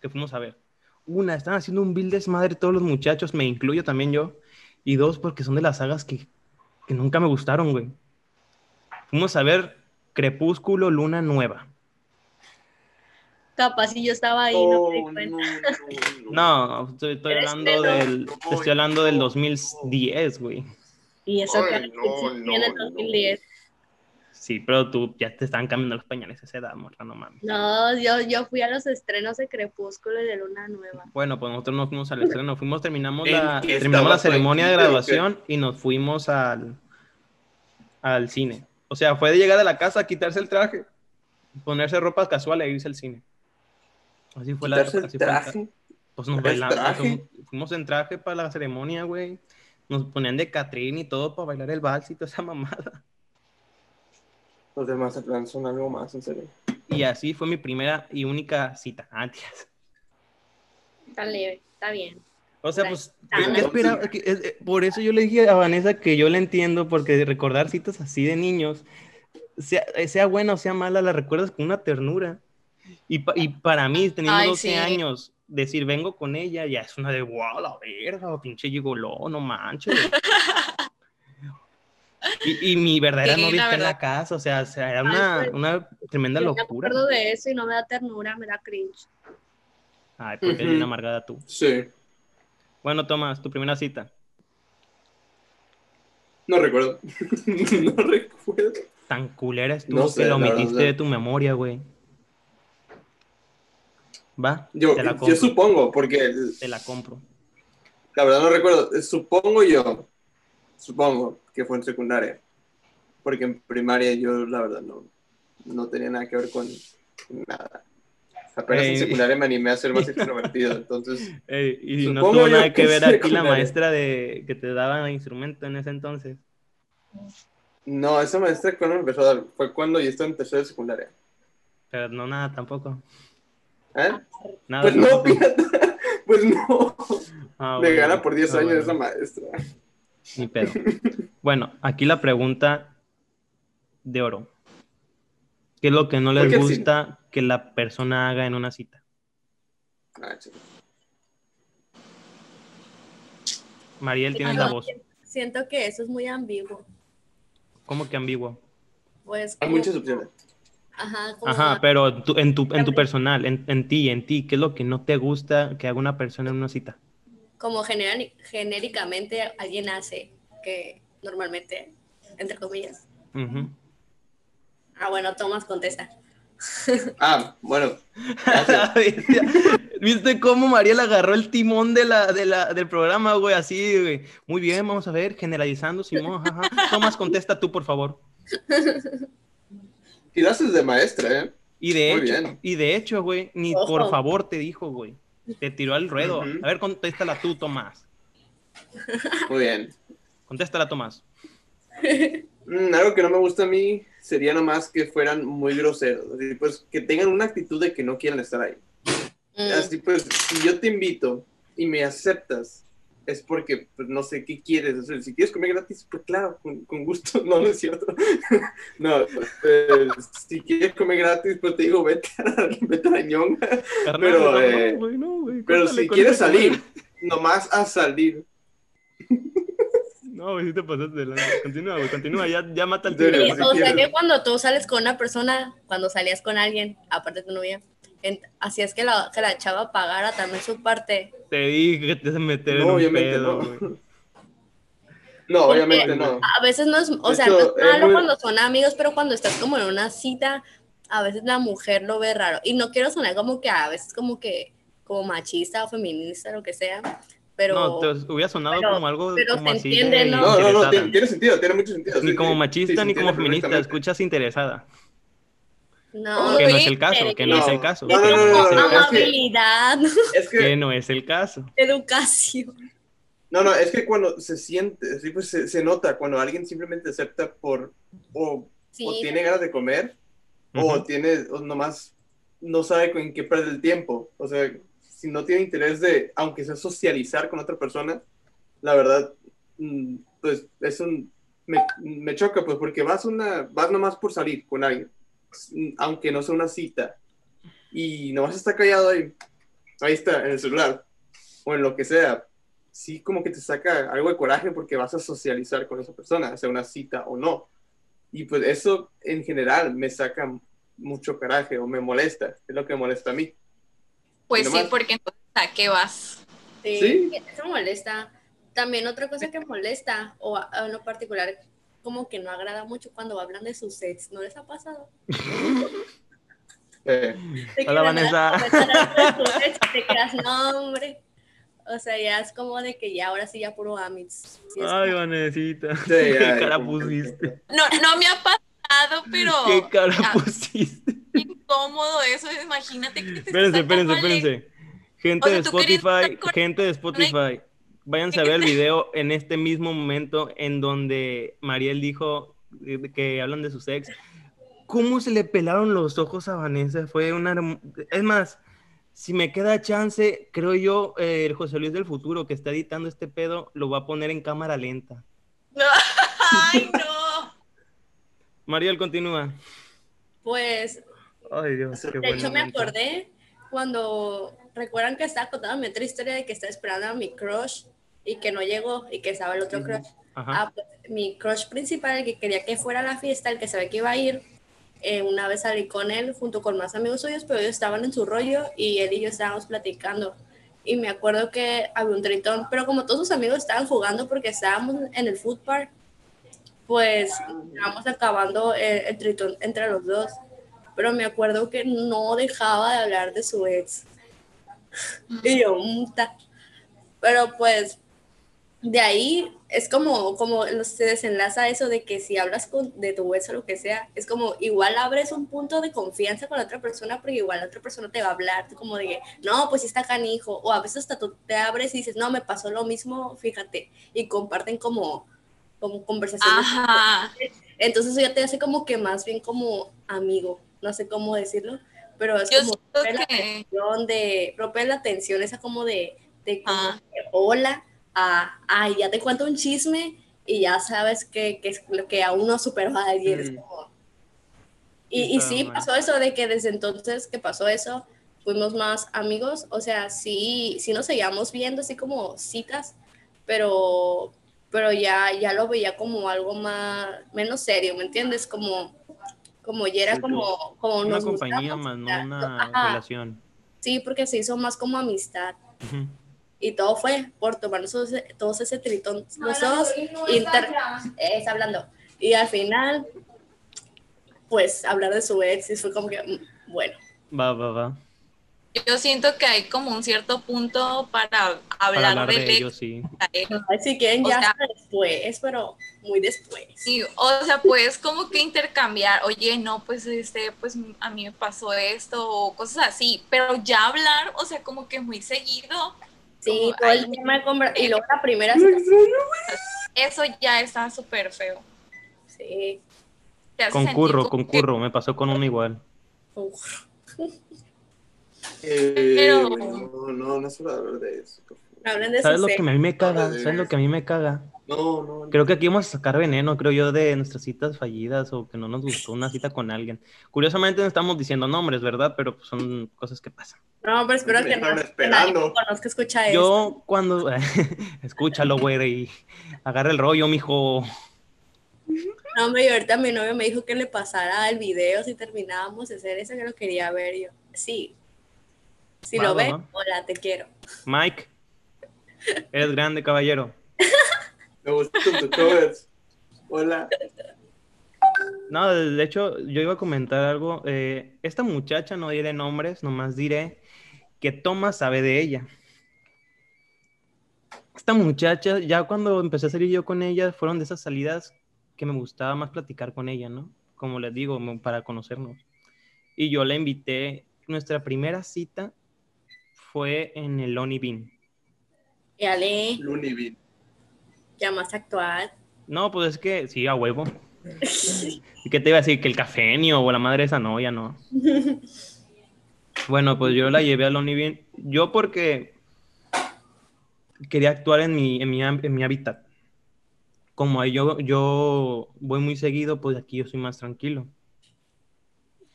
que fuimos a ver. Una, están haciendo un build desmadre todos los muchachos, me incluyo también yo. Y dos, porque son de las sagas que, que nunca me gustaron, güey. Fuimos a ver Crepúsculo, Luna Nueva. capaz si yo estaba ahí, no me di Oh, cuenta. no, no, no. No, estoy, hablando del, estoy hablando del 2010, güey. Y eso Ay, que en el no, no. 2010. Sí, pero tú ya te estaban cambiando los pañales a esa edad, morra, no mames. No, yo, yo fui a los estrenos de Crepúsculo y de Luna Nueva. Bueno, pues nosotros no fuimos al estreno, fuimos, terminamos ¿En la, terminamos la ceremonia de graduación y nos fuimos al, al cine. O sea, fue de llegar a la casa, quitarse el traje, ponerse ropa casual e irse al cine. Así fue la Quitarse el así fue la- traje. Pues nos ¿El bailamos, traje? fuimos en traje para la ceremonia, güey. Nos ponían de Catrín y todo para bailar el vals y toda esa mamada. Los de Mazatlán son algo más, en serio. Y así fue mi primera y única cita. Ah, tías. Está leve, está bien. O sea, pues, Ah, ¿qué- esperaba? Es- eh, por eso yo le dije a Vanessa que yo la entiendo, porque recordar citas así de niños, sea, eh, sea buena o sea mala, la recuerdas con una ternura. Y, pa- y para mí, teniendo Ay, 12 sí. años, decir vengo con ella, ya es una de wow, la verga, pinche gigoló, no manches. Y, y mi verdadera Sí, novia está en la casa, o sea, o sea, era Ay, pues, una tremenda Yo me locura. acuerdo de eso y no me da ternura, me da cringe. Ay, porque eres Ujú. una amargada tú. Sí. Bueno, Tomás, tu primera cita. No recuerdo. no recuerdo. Tan culera es tú No que sé, lo la omitiste verdad. de tu memoria, güey. Va, Yo, te la yo compro. supongo, porque Te la compro. la verdad no recuerdo. Supongo yo, supongo que fue en secundaria. Porque en primaria yo, la verdad, no, no tenía nada que ver con nada. Apenas apenas en Ey. secundaria me animé a ser más extrovertido, entonces... Ey, y no tuvo nada que que ver aquí la maestra de que te daba instrumento en ese entonces. No, esa maestra cuando empezó a dar, fue cuando yo estaba en tercero de secundaria. Pero no nada tampoco. ¿Eh? Nada Pues no, pues no. Ah, me gana por 10 Ah, años bueno. esa maestra. Ni pedo. Bueno, aquí la pregunta de oro. ¿Qué es lo que no les gusta que la persona haga en una cita? Ah. Mariel, tienes la voz. Siento que eso es muy ambiguo. ¿Cómo que ambiguo? Pues, Hay muchas opciones. Ajá, Ajá, pero tú- en, tu, en tu personal, en, en ti, en ti, ¿qué es lo que no te gusta que haga una persona en una cita? Como genera- genéricamente alguien hace que normalmente, entre comillas. Ah, bueno, Tomás contesta. Ah, bueno. ¿Viste cómo Mariel agarró el timón de la, de la, del programa, güey? Así, güey. Muy bien, vamos a ver, generalizando, Simón. Ajá. Tomás, contesta tú, por favor. Y lo haces de maestra, ¿eh? Y de Muy hecho, bien. y de hecho, güey, ni Ojo. por favor te dijo, güey. Te tiró al ruedo. A ver, contéstala tú, Tomás. Muy bien. Contéstala, Tomás. Mm, algo que no me gusta a mí sería nomás que fueran muy groseros. Así pues, que tengan una actitud de que no quieren estar ahí. Mm, Así pues, si yo te invito y me aceptas, es porque, pues, no sé, ¿qué quieres hacer? Si quieres comer gratis, pues claro, con, con gusto. No, no es cierto. no, eh, si quieres comer gratis, pues te digo, vete a, vete a la ñonga. Carnal, Pero, no, eh, güey, no, güey, Pero si quieres salir, nomás a salir. No, güey, sí te pasaste de lanza. Continúa, güey, continúa. Ya, ya mata el tigre. Sí, si o sea quieres. que cuando tú sales con una persona, cuando salías con alguien, aparte de tu novia, en- hacías que la, que la chava pagara también su parte. Te dije que te vas a meter en No, un obviamente pedo, no. güey. No, Porque obviamente no. A veces no es, o De sea, hecho, no es es malo muy- cuando son amigos, pero cuando estás como en una cita, a veces la mujer lo ve raro. Y no quiero sonar como que a veces como que, como machista o feminista, lo que sea, pero... No, te hubiera sonado pero- como algo pero como se así entiende, de ¿no? No, no, no, tiene, tiene sentido, tiene mucho sentido. Ni sí, como machista sí, ni como feminista, escuchas interesada. No, Que no es el caso, que no, no. es el caso. No, amabilidad, Es que, Que no es el caso. educación. no, no, es que cuando se siente, sí, pues se, se nota cuando alguien simplemente acepta por, o, Sí, o tiene ganas de comer, o tiene, o nomás no sabe en qué perder el tiempo. O sea, si no tiene interés de, aunque sea socializar con otra persona, la verdad, mm, pues es un, me, me choca, pues porque vas una, vas nomás por salir con alguien, aunque no sea una cita, y nomás está callado ahí, ahí está, en el celular, o en lo que sea, sí como que te saca algo de coraje porque vas a socializar con esa persona, sea una cita o no. Y pues eso en general me saca mucho coraje o me molesta, es lo que me molesta a mí. Pues sí, porque entonces, ¿a qué vas? Sí, Sí. eso molesta. También otra cosa que molesta, o a, a lo particular, como que no agrada mucho cuando hablan de sus ex. ¿No les ha pasado? Eh, Hola, Vanessa. ex, te creas, no, hombre. O sea, ya es como de que ya ahora sí ya puro amits. Sí, Ay, como- Vanesita. sí, ¿Qué ay, cara pusiste? No, no me ha pasado, pero ¿Qué cara pusiste? incómodo eso. Imagínate que te Espérense, espérense, el- espérense. Gente O sea, de querías Spotify, gente de Spotify, váyanse a ver el video en este mismo momento en donde Mariel dijo eh, que hablan de sus ex. ¿Cómo se le pelaron los ojos a Vanessa? Fue una... Es más, si me queda chance, creo yo, eh, el José Luis del futuro que está editando este pedo, lo va a poner en cámara lenta. Ay, no. Mariel, continúa. Pues, Ay, Dios, qué de hecho, me acordé cuando recuerdan que estaba contando mi otra historia de que estaba esperando a mi crush y que no llegó y que estaba el otro Ujú. crush. Ajá. Ah, pues, mi crush principal, el que quería que fuera a la fiesta, el que sabía que iba a ir, eh, una vez salí con él junto con más amigos suyos, pero ellos estaban en su rollo y él y yo estábamos platicando. Y me acuerdo que había un tritón, pero como todos sus amigos estaban jugando porque estábamos en el food park, pues estábamos acabando el, el tritón entre los dos. Pero me acuerdo que no dejaba de hablar de su ex. Y yo, "Muta". Pero pues de ahí es como, como se desenlaza eso de que si hablas con, de tu ex o lo que sea, es como igual abres un punto de confianza con la otra persona, porque igual la otra persona te va a hablar como de que, no, pues está canijo, o a veces hasta tú te abres y dices, no, me pasó lo mismo, fíjate, y comparten como, como conversaciones. Ajá. Entonces eso ya te hace como que más bien como amigo, no sé cómo decirlo, pero es Yo como romper la que- tensión de, romper la tensión esa como de, de como Ah. que, hola, a, ay, ya te cuento un chisme y ya sabes que, que es lo que aún no superó a alguien. es Mm. como- Y, y sí, pasó eso de que desde entonces que pasó eso, fuimos más amigos, o sea, sí, sí nos seguíamos viendo así como citas, pero, pero ya, ya lo veía como algo más, menos serio, ¿me entiendes? Como, como ya era Sí, como, como Una nos compañía más, no una ajá, relación. Sí, porque se hizo más como amistad. Ujú. Y todo fue por tomarnos todos, ese- todos ese tritón, los dos, inter, está hablando. Y al final, pues hablar de su ex, y fue como que, mm, bueno, Va, va, va. Yo siento que hay como un cierto punto para Para hablar, hablar del de ex ellos, sí. si quieren O ya sea- después, pero muy después. Sí, o sea, puedes como que intercambiar, oye, no, pues este, pues a mí me pasó esto o cosas así, pero ya hablar, o sea, como que muy seguido, Sí, como, todo el tema de conver- Y luego la primera eso ya está súper feo. sí. Concurro, concurro. Me pasó con uno igual. Uf, Eh, Pero- No, no, no de hablar de eso. ¿Sabes lo que a mí me caga? ¿Sabes lo que a mí me caga? No, no. Creo que aquí vamos a sacar veneno, creo yo, de nuestras citas fallidas o que no nos gustó una cita con alguien. Curiosamente no estamos diciendo nombres, ¿verdad? Pero pues, son cosas que pasan. No, pero espero que, no, que nadie que conozca escucha esto. Yo cuando... Escúchalo, güey, y agarra el rollo, mijo. No, hombre, y ahorita mi novio me dijo que le pasara el video si terminábamos de hacer eso, que lo quería ver yo. Sí. Si lo va. hola, te quiero. Mike, eres grande, caballero. Me gustan tus covers. Hola. No, de hecho, yo iba a comentar algo. eh, esta muchacha, no diré nombres, nomás diré que Thomas sabe de ella. Esta muchacha, ya cuando empecé a salir yo con ella, fueron de esas salidas que me gustaba más platicar con ella, ¿no? Como les digo, para conocernos. Y yo la invité, nuestra primera cita fue en el Lonely Bean. Y Ale, Looney Bin. Ya más actual. No, pues es que, sí, a huevo. ¿Y qué te iba a decir? Que el cafenio o la madre esa no, ya no. Bueno, pues yo la llevé a Lonely Bean. Yo porque quería actuar en mi, en mi, en mi hábitat. Como ahí yo, yo voy muy seguido, pues aquí yo soy más tranquilo.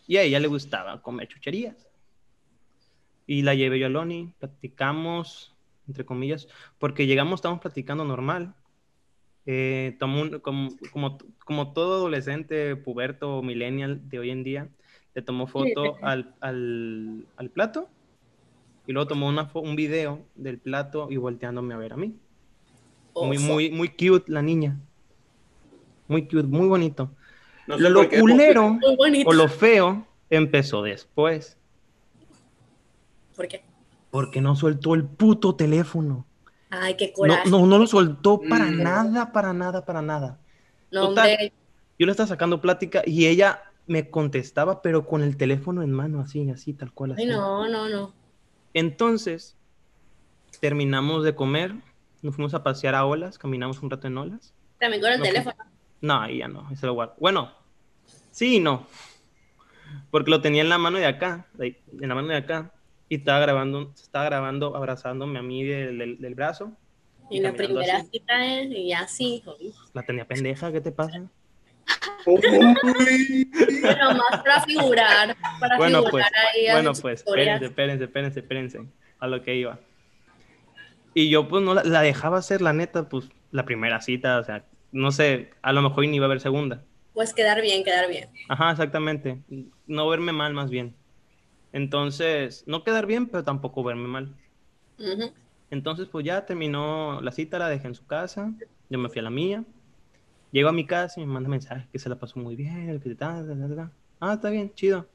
Y a ella le gustaba comer chucherías. Y la llevé yo a Lonely, platicamos, entre comillas, porque llegamos, estábamos platicando normal. Eh, tomó un- como, como, como todo adolescente, puberto, millennial de hoy en día, le tomó foto al, al, al plato y luego tomó una un video del plato y volteándome a ver a mí. Muy, muy, muy cute la niña. Muy cute, muy bonito. No lo sé culero o lo feo empezó después, ¿Por qué? porque no soltó el puto teléfono. Ay, qué No, coraje. no, no lo soltó para Mm. nada, para nada, para nada. No, total. hombre, Yo le estaba sacando plática y ella me contestaba, pero con el teléfono en mano, así, así, tal cual. Así. ay, no, no, no. Entonces, terminamos de comer, nos fuimos a pasear a olas, caminamos un rato en olas. También con el No, teléfono. No, ahí ya no, ese lo guardo. Bueno, sí y no. Porque lo tenía en la mano de acá, en la mano de acá, y estaba grabando, estaba grabando, abrazándome a mí del, del- del brazo. Y la caminando primera así. cita es, y así, uy. La tenía pendeja, ¿qué te pasa? Bueno, más para figurar, para Bueno, figurar pues, ahí bueno, pues, espérense, espérense, espérense, espérense, a lo que iba. Y yo, pues, no la, la dejaba hacer, la neta, pues, la primera cita, o sea, no sé, a lo mejor ni iba a haber segunda. Pues quedar bien, quedar bien. Ajá, exactamente. No verme mal, más bien. Entonces, no quedar bien, pero tampoco verme mal. Entonces, pues ya terminó la cita, la dejé en su casa, yo me fui a la mía. Llego a mi casa y me manda mensaje que se la pasó muy bien, el que tal, tal, tal, tal. Ah, está bien, chido.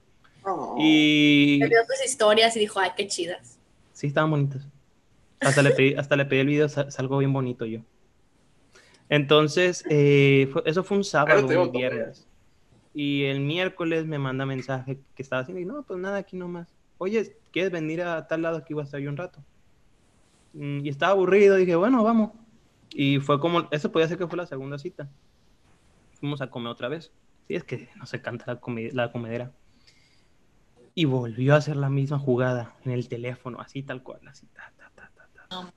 Oh. Y Me vio tus historias y dijo, ay, qué chidas. sí, estaban bonitas. Hasta le pedí, hasta le pedí el video, sa- salgo bien bonito yo. Entonces, eh, fue- eso fue un sábado, un viernes. Y el miércoles me manda mensaje que estaba haciendo y no, pues nada, aquí nomás. Oye, ¿quieres venir a tal lado? Aquí voy a estar yo un rato. Mm, Y estaba aburrido, dije, bueno, vamos. Y fue como, eso podía ser que fue la segunda cita. Fuimos a comer otra vez. Sí, es que no se canta la, la comedera. Y volvió a hacer la misma jugada en el teléfono, así tal cual, así. ta, ta, ta, ta.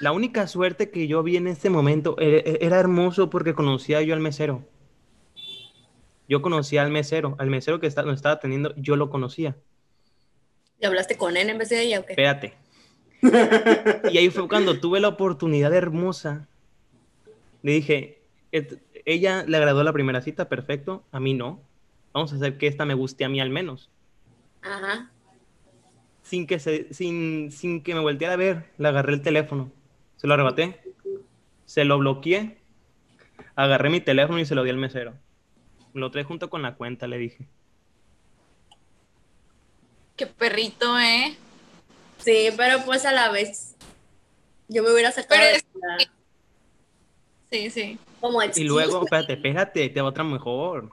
La única suerte que yo vi en este momento e- e- era hermoso porque conocía yo al mesero. Yo conocía al mesero, al mesero que está- nos estaba atendiendo, yo lo conocía. ¿Y hablaste con él en vez de ella o qué? Espérate. Y ahí fue cuando tuve la oportunidad hermosa. Le dije, "Et- ella le agradó la primera cita, perfecto, a mí no. Vamos a hacer que esta me guste a mí al menos. Ajá. Sin que, se, sin, sin que me volteara a ver, le agarré el teléfono. Se lo arrebaté. Se lo bloqueé. Agarré mi teléfono y se lo di al mesero. Lo trae junto con la cuenta, le dije. Qué perrito, ¿eh? Sí, pero pues a la vez yo me hubiera sacado Pero es- la- Sí, sí. como Y luego, espérate, espérate, te va otra mejor.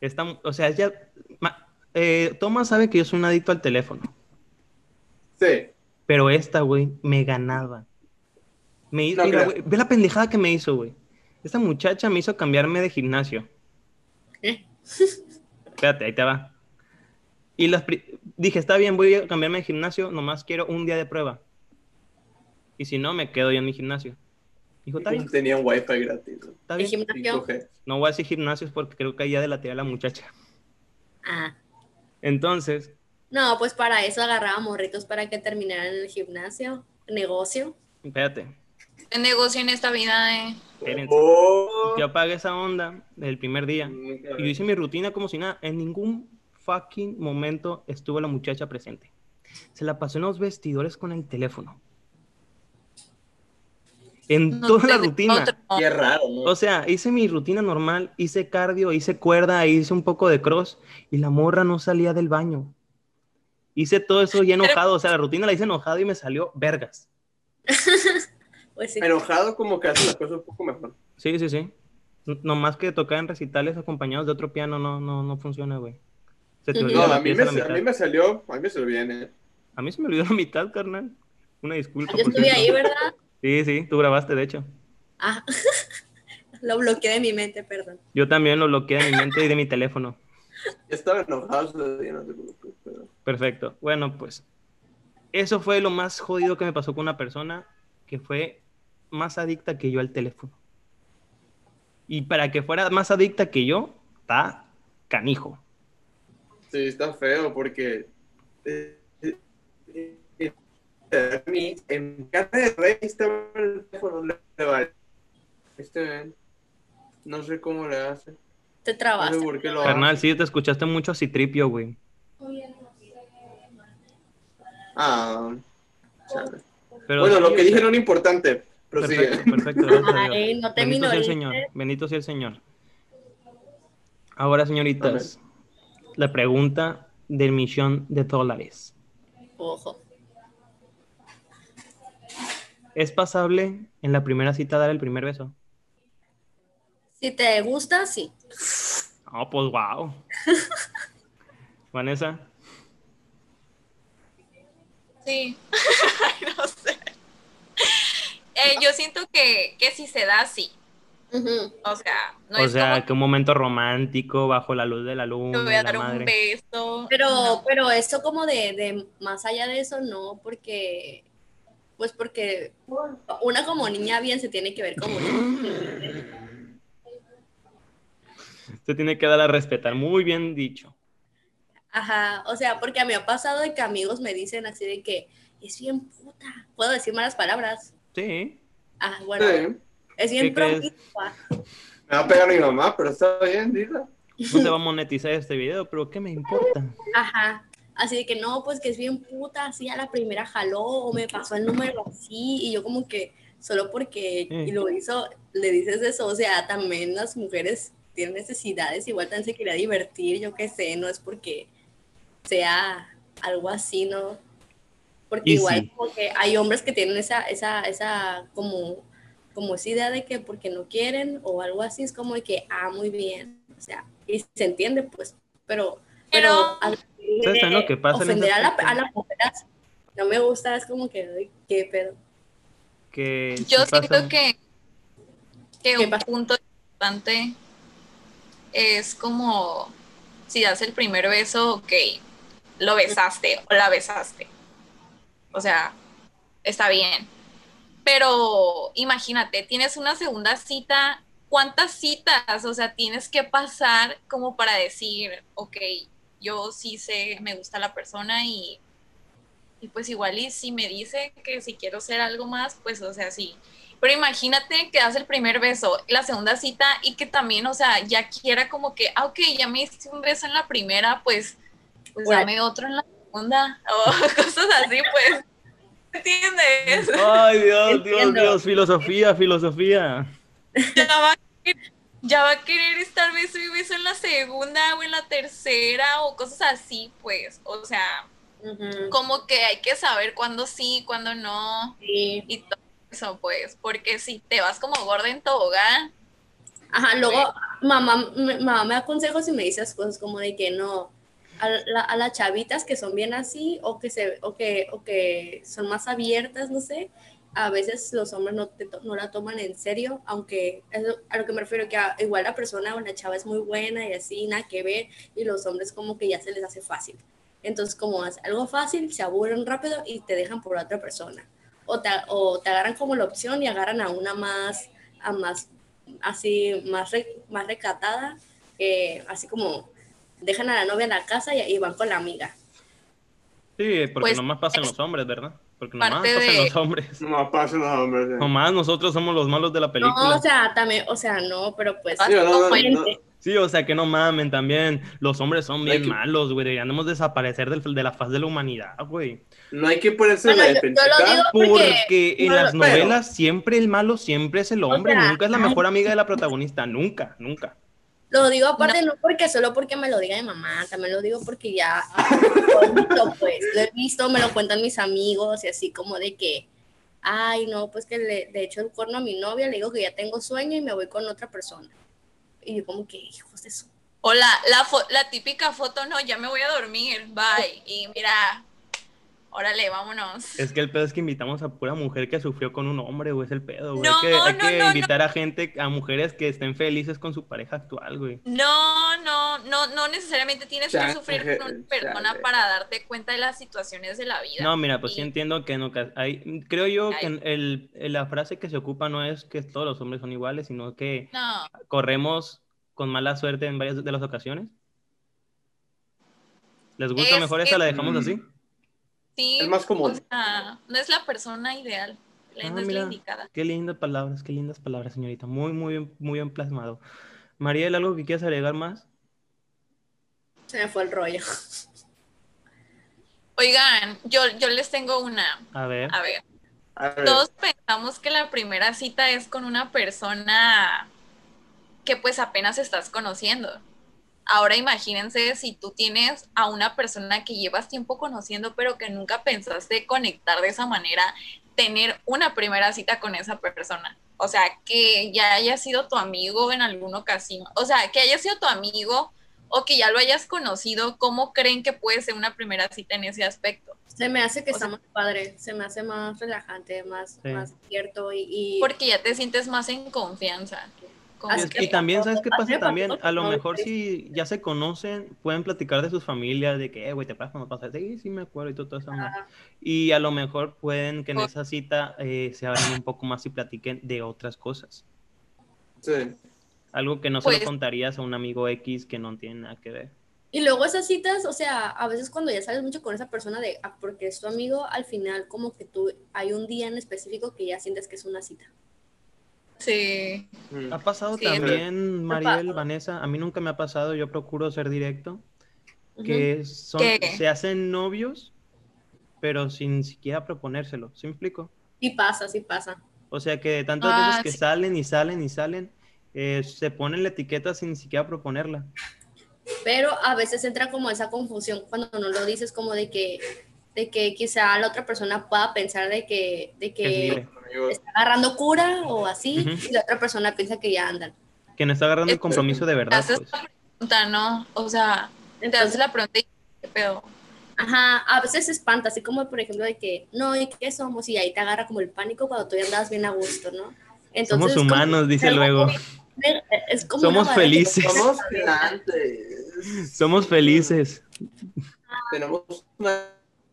Esta, o sea, ella. ma- eh, Tomás sabe que yo soy un adicto al teléfono. Sí. Pero esta, güey, me ganaba. Me hizo, No mira, creo. güey, ve la pendejada que me hizo, güey. Esta muchacha me hizo cambiarme de gimnasio. Espérate, ahí te va. Y las pri- dije, está bien, voy a cambiarme de gimnasio, nomás quiero un día de prueba. Y si no, me quedo yo en mi gimnasio. Dijo, está bien, Tenían wifi gratis. ¿no? está ¿El bien. gimnasio? 5G. No voy a decir gimnasios porque creo que ahí ya delaté a la muchacha. Ah. Entonces, No, pues para eso agarraba morritos para que terminaran en el gimnasio, negocio. espérate. El negocio en esta vida, ¿eh? espérense. Oh. Yo apagué esa onda del primer día. Y yo hice mi rutina como si nada. En ningún fucking momento estuvo la muchacha presente. Se la pasó en los vestidores con el teléfono. En No toda la rutina. Qué raro, ¿no? O sea, hice mi rutina normal, hice cardio, hice cuerda, hice un poco de cross y la morra no salía del baño. Hice todo eso ya enojado, o sea, la rutina la hice enojado y me salió vergas. Pues sí. Enojado como que hace las cosas un poco mejor. Sí, sí, sí. Nomás que tocar en recitales acompañados de otro piano no, no, no funciona, güey. Se te No, a mí, me, a mí me salió, a mí me salió bien, ¿eh? A mí se me olvidó la mitad, carnal. Una disculpa. Yo estuve ahí, ¿verdad? Sí, sí, tú grabaste, de hecho. Ah. Lo bloqueé de mi mente, perdón. Yo también lo bloqueé de mi mente y de mi teléfono. Estaba enojado ese día, no te preocupes, pero- Perfecto. Bueno, pues eso fue lo más jodido que me pasó con una persona que fue más adicta que yo al teléfono. Y para que fuera más adicta que yo, está canijo. Sí, está feo porque eh, eh, eh, a mí, en cara de rey estaba el teléfono le le vale. Este ven, no sé cómo le hace. Te No sé lo Carnal, hace. sí te escuchaste mucho a Citripio, güey. Ah, chale. Pero bueno, lo que dije no era importante. Perfecto, perfecto. Ay, no te Bendito sea el. Señor. Bendito sea el Señor. Ahora, señoritas, la pregunta del millón de dólares. Ojo. ¿Es pasable en la primera cita dar el primer beso? Si te gusta, sí. Oh, pues wow. Vanessa, Sí. Ay, no sé. Eh, yo siento que, que si se da, sí. O sea, no o es sea, como que un momento romántico bajo la luz de la luna, te voy a dar un madre. beso. Pero, No. pero eso como de, de más allá de eso, no, porque, pues porque una como niña bien se tiene que ver como niña. Se tiene que dar a respetar, muy bien dicho. Ajá, o sea, porque a mí me ha pasado de que amigos me dicen así de que es bien puta. ¿Puedo decir malas palabras? Sí. Ah, bueno, Sí, es bien promiscua. me va a pegar mi mamá, pero está bien, dila. No se va a monetizar este video, pero ¿qué me importa? Ajá. Así de que no, pues que es bien puta, así a la primera jaló o me pasó el número así y yo como que solo porque y lo hizo, le dices eso, o sea, también las mujeres tienen necesidades, igual también se quería divertir, yo qué sé, no es porque sea algo así, ¿no? Porque Y igual sí. como que hay hombres que tienen esa, esa, esa como, como esa idea de que porque no quieren o algo así, es como de que, ah, muy bien, o sea, y se entiende, pues, pero... Pero- al- ¿Sabes también lo que pasa en Ofender a la, a la mujer así, no me gusta, es como que, qué pedo. Que Yo siento que, que ¿Qué un pasa? punto importante es como si das el primer beso, ok, lo besaste o la besaste. O sea, está bien. Pero imagínate, tienes una segunda cita, ¿cuántas citas? O sea, tienes que pasar como para decir, ok, yo sí sé, me gusta la persona y, y pues igual y si me dice que si quiero hacer algo más, pues o sea, sí. Pero imagínate que das el primer beso, la segunda cita y que también, o sea, ya quiera como que, ah, ok, ya me diste un beso en la primera, pues, pues Bueno. dame otro en la segunda o cosas así, pues. ¿Entiendes? Ay, Dios, Dios, Entiendo. Dios, filosofía, filosofía. ya va, a querer, ya va a querer estar beso y beso en la segunda o en la tercera o cosas así, pues. O sea, Ujú, como que hay que saber cuándo sí, cuándo no sí. y todo eso, pues. Porque si te vas como gorda en tobogán, Ajá, luego mamá, me- mamá me da consejos y me dice las cosas como de que no, a, la- las chavitas que son bien así o que, se, o, que, o que son más abiertas, no sé, a veces los hombres no, te no la toman en serio, aunque a lo que me refiero que a- igual la persona o la chava es muy buena y así, nada que ver, y los hombres como que ya se les hace fácil. Entonces, como es algo fácil, se aburren rápido y te dejan por otra persona. O te, o te agarran como la opción y agarran a una más, a más así más, re- más recatada, eh, así como dejan a la novia en la casa y, y van con la amiga. Sí, porque Pues, nomás pasan los hombres, ¿verdad? Porque nomás pasan de- los hombres. No pasa nada, hombre. Nomás nosotros somos los malos de la No, película. o sea, también, o sea, no, pero pues Sí, no, no, no, o sea, que no mamen también. Los hombres son bien que- malos, güey. Deberíamos desaparecer del- de la faz de la humanidad, güey. No hay que ponerse Bueno, la digo porque, Porque en no, las pero- novelas siempre el malo siempre es el hombre. sea, nunca es la mejor amiga de la protagonista. Nunca, nunca. Lo digo aparte no. porque solo porque me lo diga mi mamá, también lo digo porque ya lo he visto, pues, lo he visto, me lo cuentan mis amigos y así como de que, ay, no, pues que le, de hecho el cuerno a mi novia, le digo que ya tengo sueño y me voy con otra persona. Y yo como que, hijos de su... o la, la, la típica foto, no, ya me voy a dormir, bye. Y mira, órale, vámonos. Es que el pedo es que invitamos a pura mujer que sufrió con un hombre, güey. Es el pedo, güey. No, hay que, hay no, que no, invitar a gente, a mujeres que estén felices con su pareja actual, güey. No, no, no, no necesariamente tienes que sufrir con una persona chale. para darte cuenta de las situaciones de la vida. No, mira, pues sí entiendo que en oca- hay, creo yo que Ay. el, la frase que se ocupa no es que todos los hombres son iguales, sino que No, corremos con mala suerte en varias de las ocasiones. ¿Les gusta Es mejor que- esa? ¿La dejamos Mm. así? Sí. Es más común. O sea, no es la persona ideal, Ah, no es mira. la indicada. Qué lindas palabras, qué lindas palabras, señorita. Muy, muy bien, muy bien plasmado. Mariel, ¿algo que quieras agregar más? Se me fue el rollo. Oigan, yo, yo les tengo una. A ver. A ver, A ver, todos pensamos que la primera cita es con una persona que pues apenas estás conociendo. Ahora imagínense si tú tienes a una persona que llevas tiempo conociendo, pero que nunca pensaste conectar de esa manera, tener una primera cita con esa persona. O sea, que ya haya sido tu amigo en alguna ocasión. O sea, que haya sido tu amigo o que ya lo hayas conocido. ¿Cómo creen que puede ser una primera cita en ese aspecto? Se me hace que O está sea- más padre, se me hace más relajante, más, Sí. más cierto y... y- Porque ya te sientes más en confianza. Y también, ¿sabes qué pasa también? A lo mejor Mauricio. si ya se conocen, pueden platicar de sus familias, de que, eh, güey, te pasa cuando pasa. Sí, sí me acuerdo y todo, todo eso. Y a lo mejor pueden que en esa cita eh, se abran un poco más y platiquen de otras cosas. sí. Algo que no se lo Pues- contarías a un amigo X que no tiene nada que ver. Y luego esas citas, o sea, a veces cuando ya sales mucho con esa persona de ah, porque es tu amigo, al final como que tú hay un día en específico que ya sientes que es una cita. Sí. Mm. ¿Ha pasado Sí, también, Mariel. Vanessa? A mí nunca me ha pasado, yo procuro ser directo, que son, ¿Qué? se hacen novios, pero sin siquiera proponérselo. ¿Sí me explico? Sí pasa, sí pasa. O sea que tantas Ah, veces que sí. salen y salen y salen, eh, se ponen la etiqueta sin ni siquiera proponerla. Pero a veces entra como esa confusión cuando no lo dices como de que de que quizá la otra persona pueda pensar de que, de que está agarrando cura o así, Ujú. y la otra persona piensa que ya andan. Que no está agarrando el compromiso de Te verdad, haces pues. la pregunta, ¿no? O sea, te haces Entonces, la pregunta y qué pedo. ajá, a veces se espanta, así como por ejemplo de que, no, ¿y qué somos? Y ahí te agarra como el pánico cuando tú ya andas bien a gusto, ¿no? Entonces, Somos es como- humanos, dice luego. es como Somos felices. te somos gigantes. Somos felices. Tenemos una...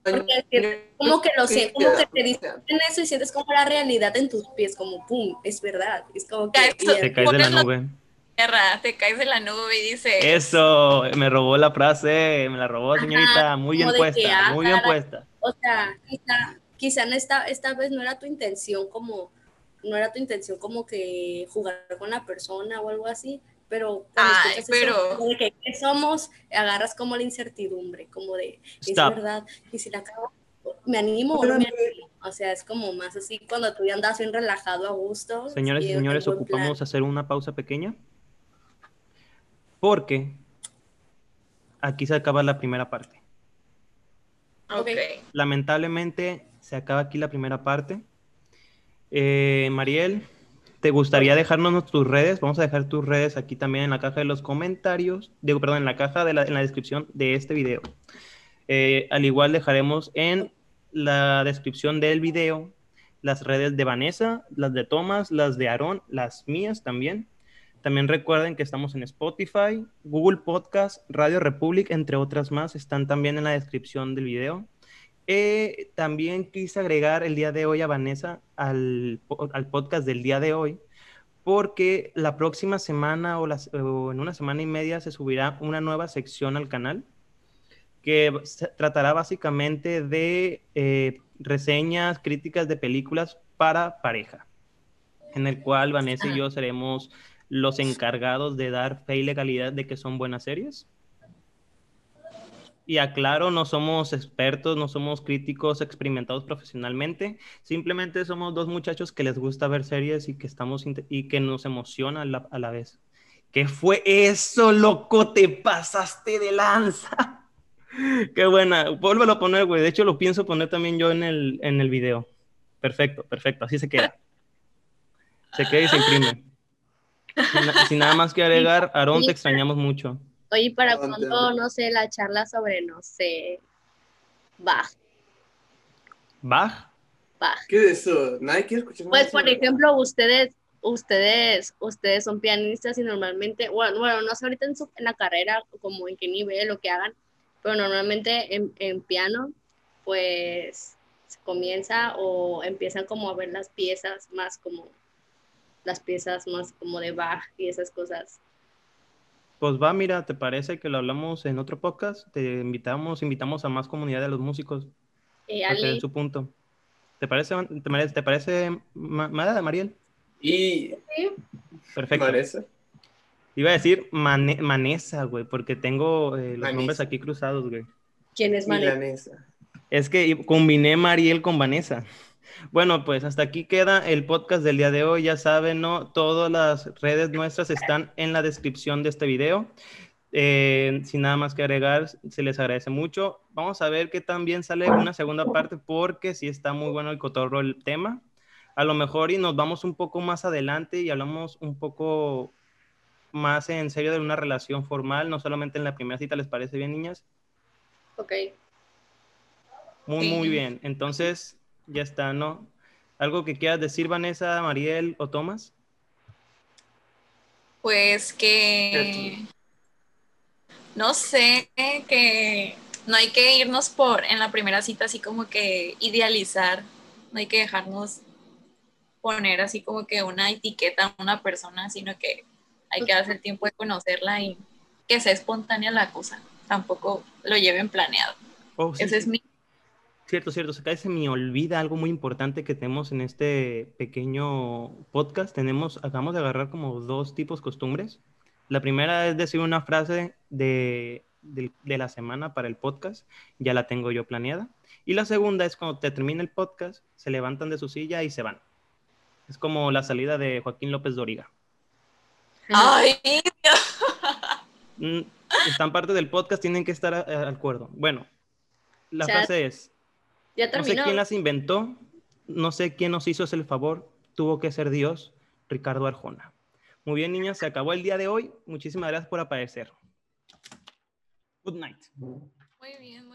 Porque como que lo sé, como que te dicen eso y sientes como la realidad en tus pies, como pum, es verdad. Es como que. Te caes de la nube. Tierra, te caes de la nube y dices, Eso, me robó la frase, me la robó, señorita. Muy bien que, puesta, ah, muy bien cara. puesta. O sea, quizá, quizá en esta, esta vez no era tu intención como, no era tu intención como que jugar con la persona o algo así, pero Ay, pero- eso, de que ¿qué somos, agarras como la incertidumbre, como de, es Stop. verdad, y si la acabo, me animo o no me animo. O sea, es como más así cuando tú ya andas bien relajado, a gusto. Señores y señores, ocupamos hacer una pausa pequeña. Porque aquí se acaba la primera parte. ok. Lamentablemente se acaba aquí la primera parte. Eh, Mariel, ¿te gustaría dejarnos tus redes? Vamos a dejar tus redes aquí también en la caja de los comentarios, digo, perdón, en la caja de la, en la descripción de este video. Eh, al igual dejaremos en la descripción del video las redes de Vanessa, las de Tomás, las de Aarón, las mías también. También recuerden que estamos en Spotify, Google Podcast, Radio Republic, entre otras más, están también en la descripción del video. Eh, también quise agregar el día de hoy a Vanessa al, al podcast del día de hoy, porque la próxima semana o, las- o en una semana y media se subirá una nueva sección al canal que tratará básicamente de eh, reseñas, críticas de películas para pareja, en el cual Vanessa y yo seremos los encargados de dar fe y legalidad de que son buenas series. Y aclaro, no somos expertos, no somos críticos experimentados profesionalmente, simplemente somos dos muchachos que les gusta ver series y que, estamos y que nos emociona a la, a la vez. ¿Qué fue eso, loco? Te pasaste de lanza. Qué buena. Vuélvelo a poner, güey. De hecho, lo pienso poner también yo en el, en el video. Perfecto, perfecto. Así se queda. Se queda y se imprime. Sin, sin nada más que agregar, Aarón, te extrañamos mucho. Oye, ¿para No cuándo, no sé, la charla sobre, no sé, Bach? ¿Bach? Bach. ¿Qué es eso? Nadie quiere escuchar Pues, por ejemplo, ustedes, ustedes, ustedes son pianistas y normalmente, bueno, bueno, no sé ahorita en, su- en la carrera como en qué nivel o qué hagan, pero normalmente en, en piano, pues se comienza o empiezan como a ver las piezas más como las piezas más como de Bach y esas cosas. Pues va, mira, ¿te parece que lo hablamos en otro podcast? Te invitamos, invitamos a más comunidad de los músicos Eh, Ale, su punto. ¿Te parece, te parece, te parece Ma- Ma- Mariel? Y Perfecto. Vanessa. Iba a decir Mane- Manesa, güey, porque tengo eh, los Manesa. nombres aquí cruzados, güey. ¿quién es María? Milanesa. Es que combiné Mariel con Vanessa. Bueno, pues hasta aquí queda el podcast del día de hoy. Ya saben, ¿no? Todas las redes nuestras están en la descripción de este video. Eh, sin nada más que agregar, se les agradece mucho. Vamos a ver qué también sale una segunda parte porque sí está muy bueno el cotorro el tema. A lo mejor y nos vamos un poco más adelante y hablamos un poco más en serio de una relación formal, no solamente en la primera cita, ¿les parece bien, niñas? Ok. Muy, muy bien. Entonces, ya está, ¿no? ¿Algo que quieras decir, Vanessa, Mariel o Tomás? Pues que no sé, que no hay que irnos por en la primera cita así como que idealizar, no hay que dejarnos poner así como que una etiqueta a una persona, sino que hay que darse el tiempo de conocerla y que sea espontánea la cosa, tampoco lo lleven planeado. Oh, sí, Ese es mi Cierto, cierto. Se cae, se me olvida algo muy importante que tenemos en este pequeño podcast. Tenemos, acabamos de agarrar como dos tipos costumbres. La primera es decir una frase de, de, de la semana para el podcast. Ya la tengo yo planeada. Y la segunda es cuando te termina el podcast, se levantan de su silla y se van. Es como la salida de Joaquín López Doriga. Ay, Mm, están parte del podcast, tienen que estar a- al acuerdo. Bueno, la O sea, frase es, Ya No sé quién las inventó, no sé quién nos hizo ese favor, tuvo que ser Dios, Ricardo Arjona. Muy bien, niñas, se acabó el día de hoy. Muchísimas gracias por aparecer. Good night. Muy bien, muy bien.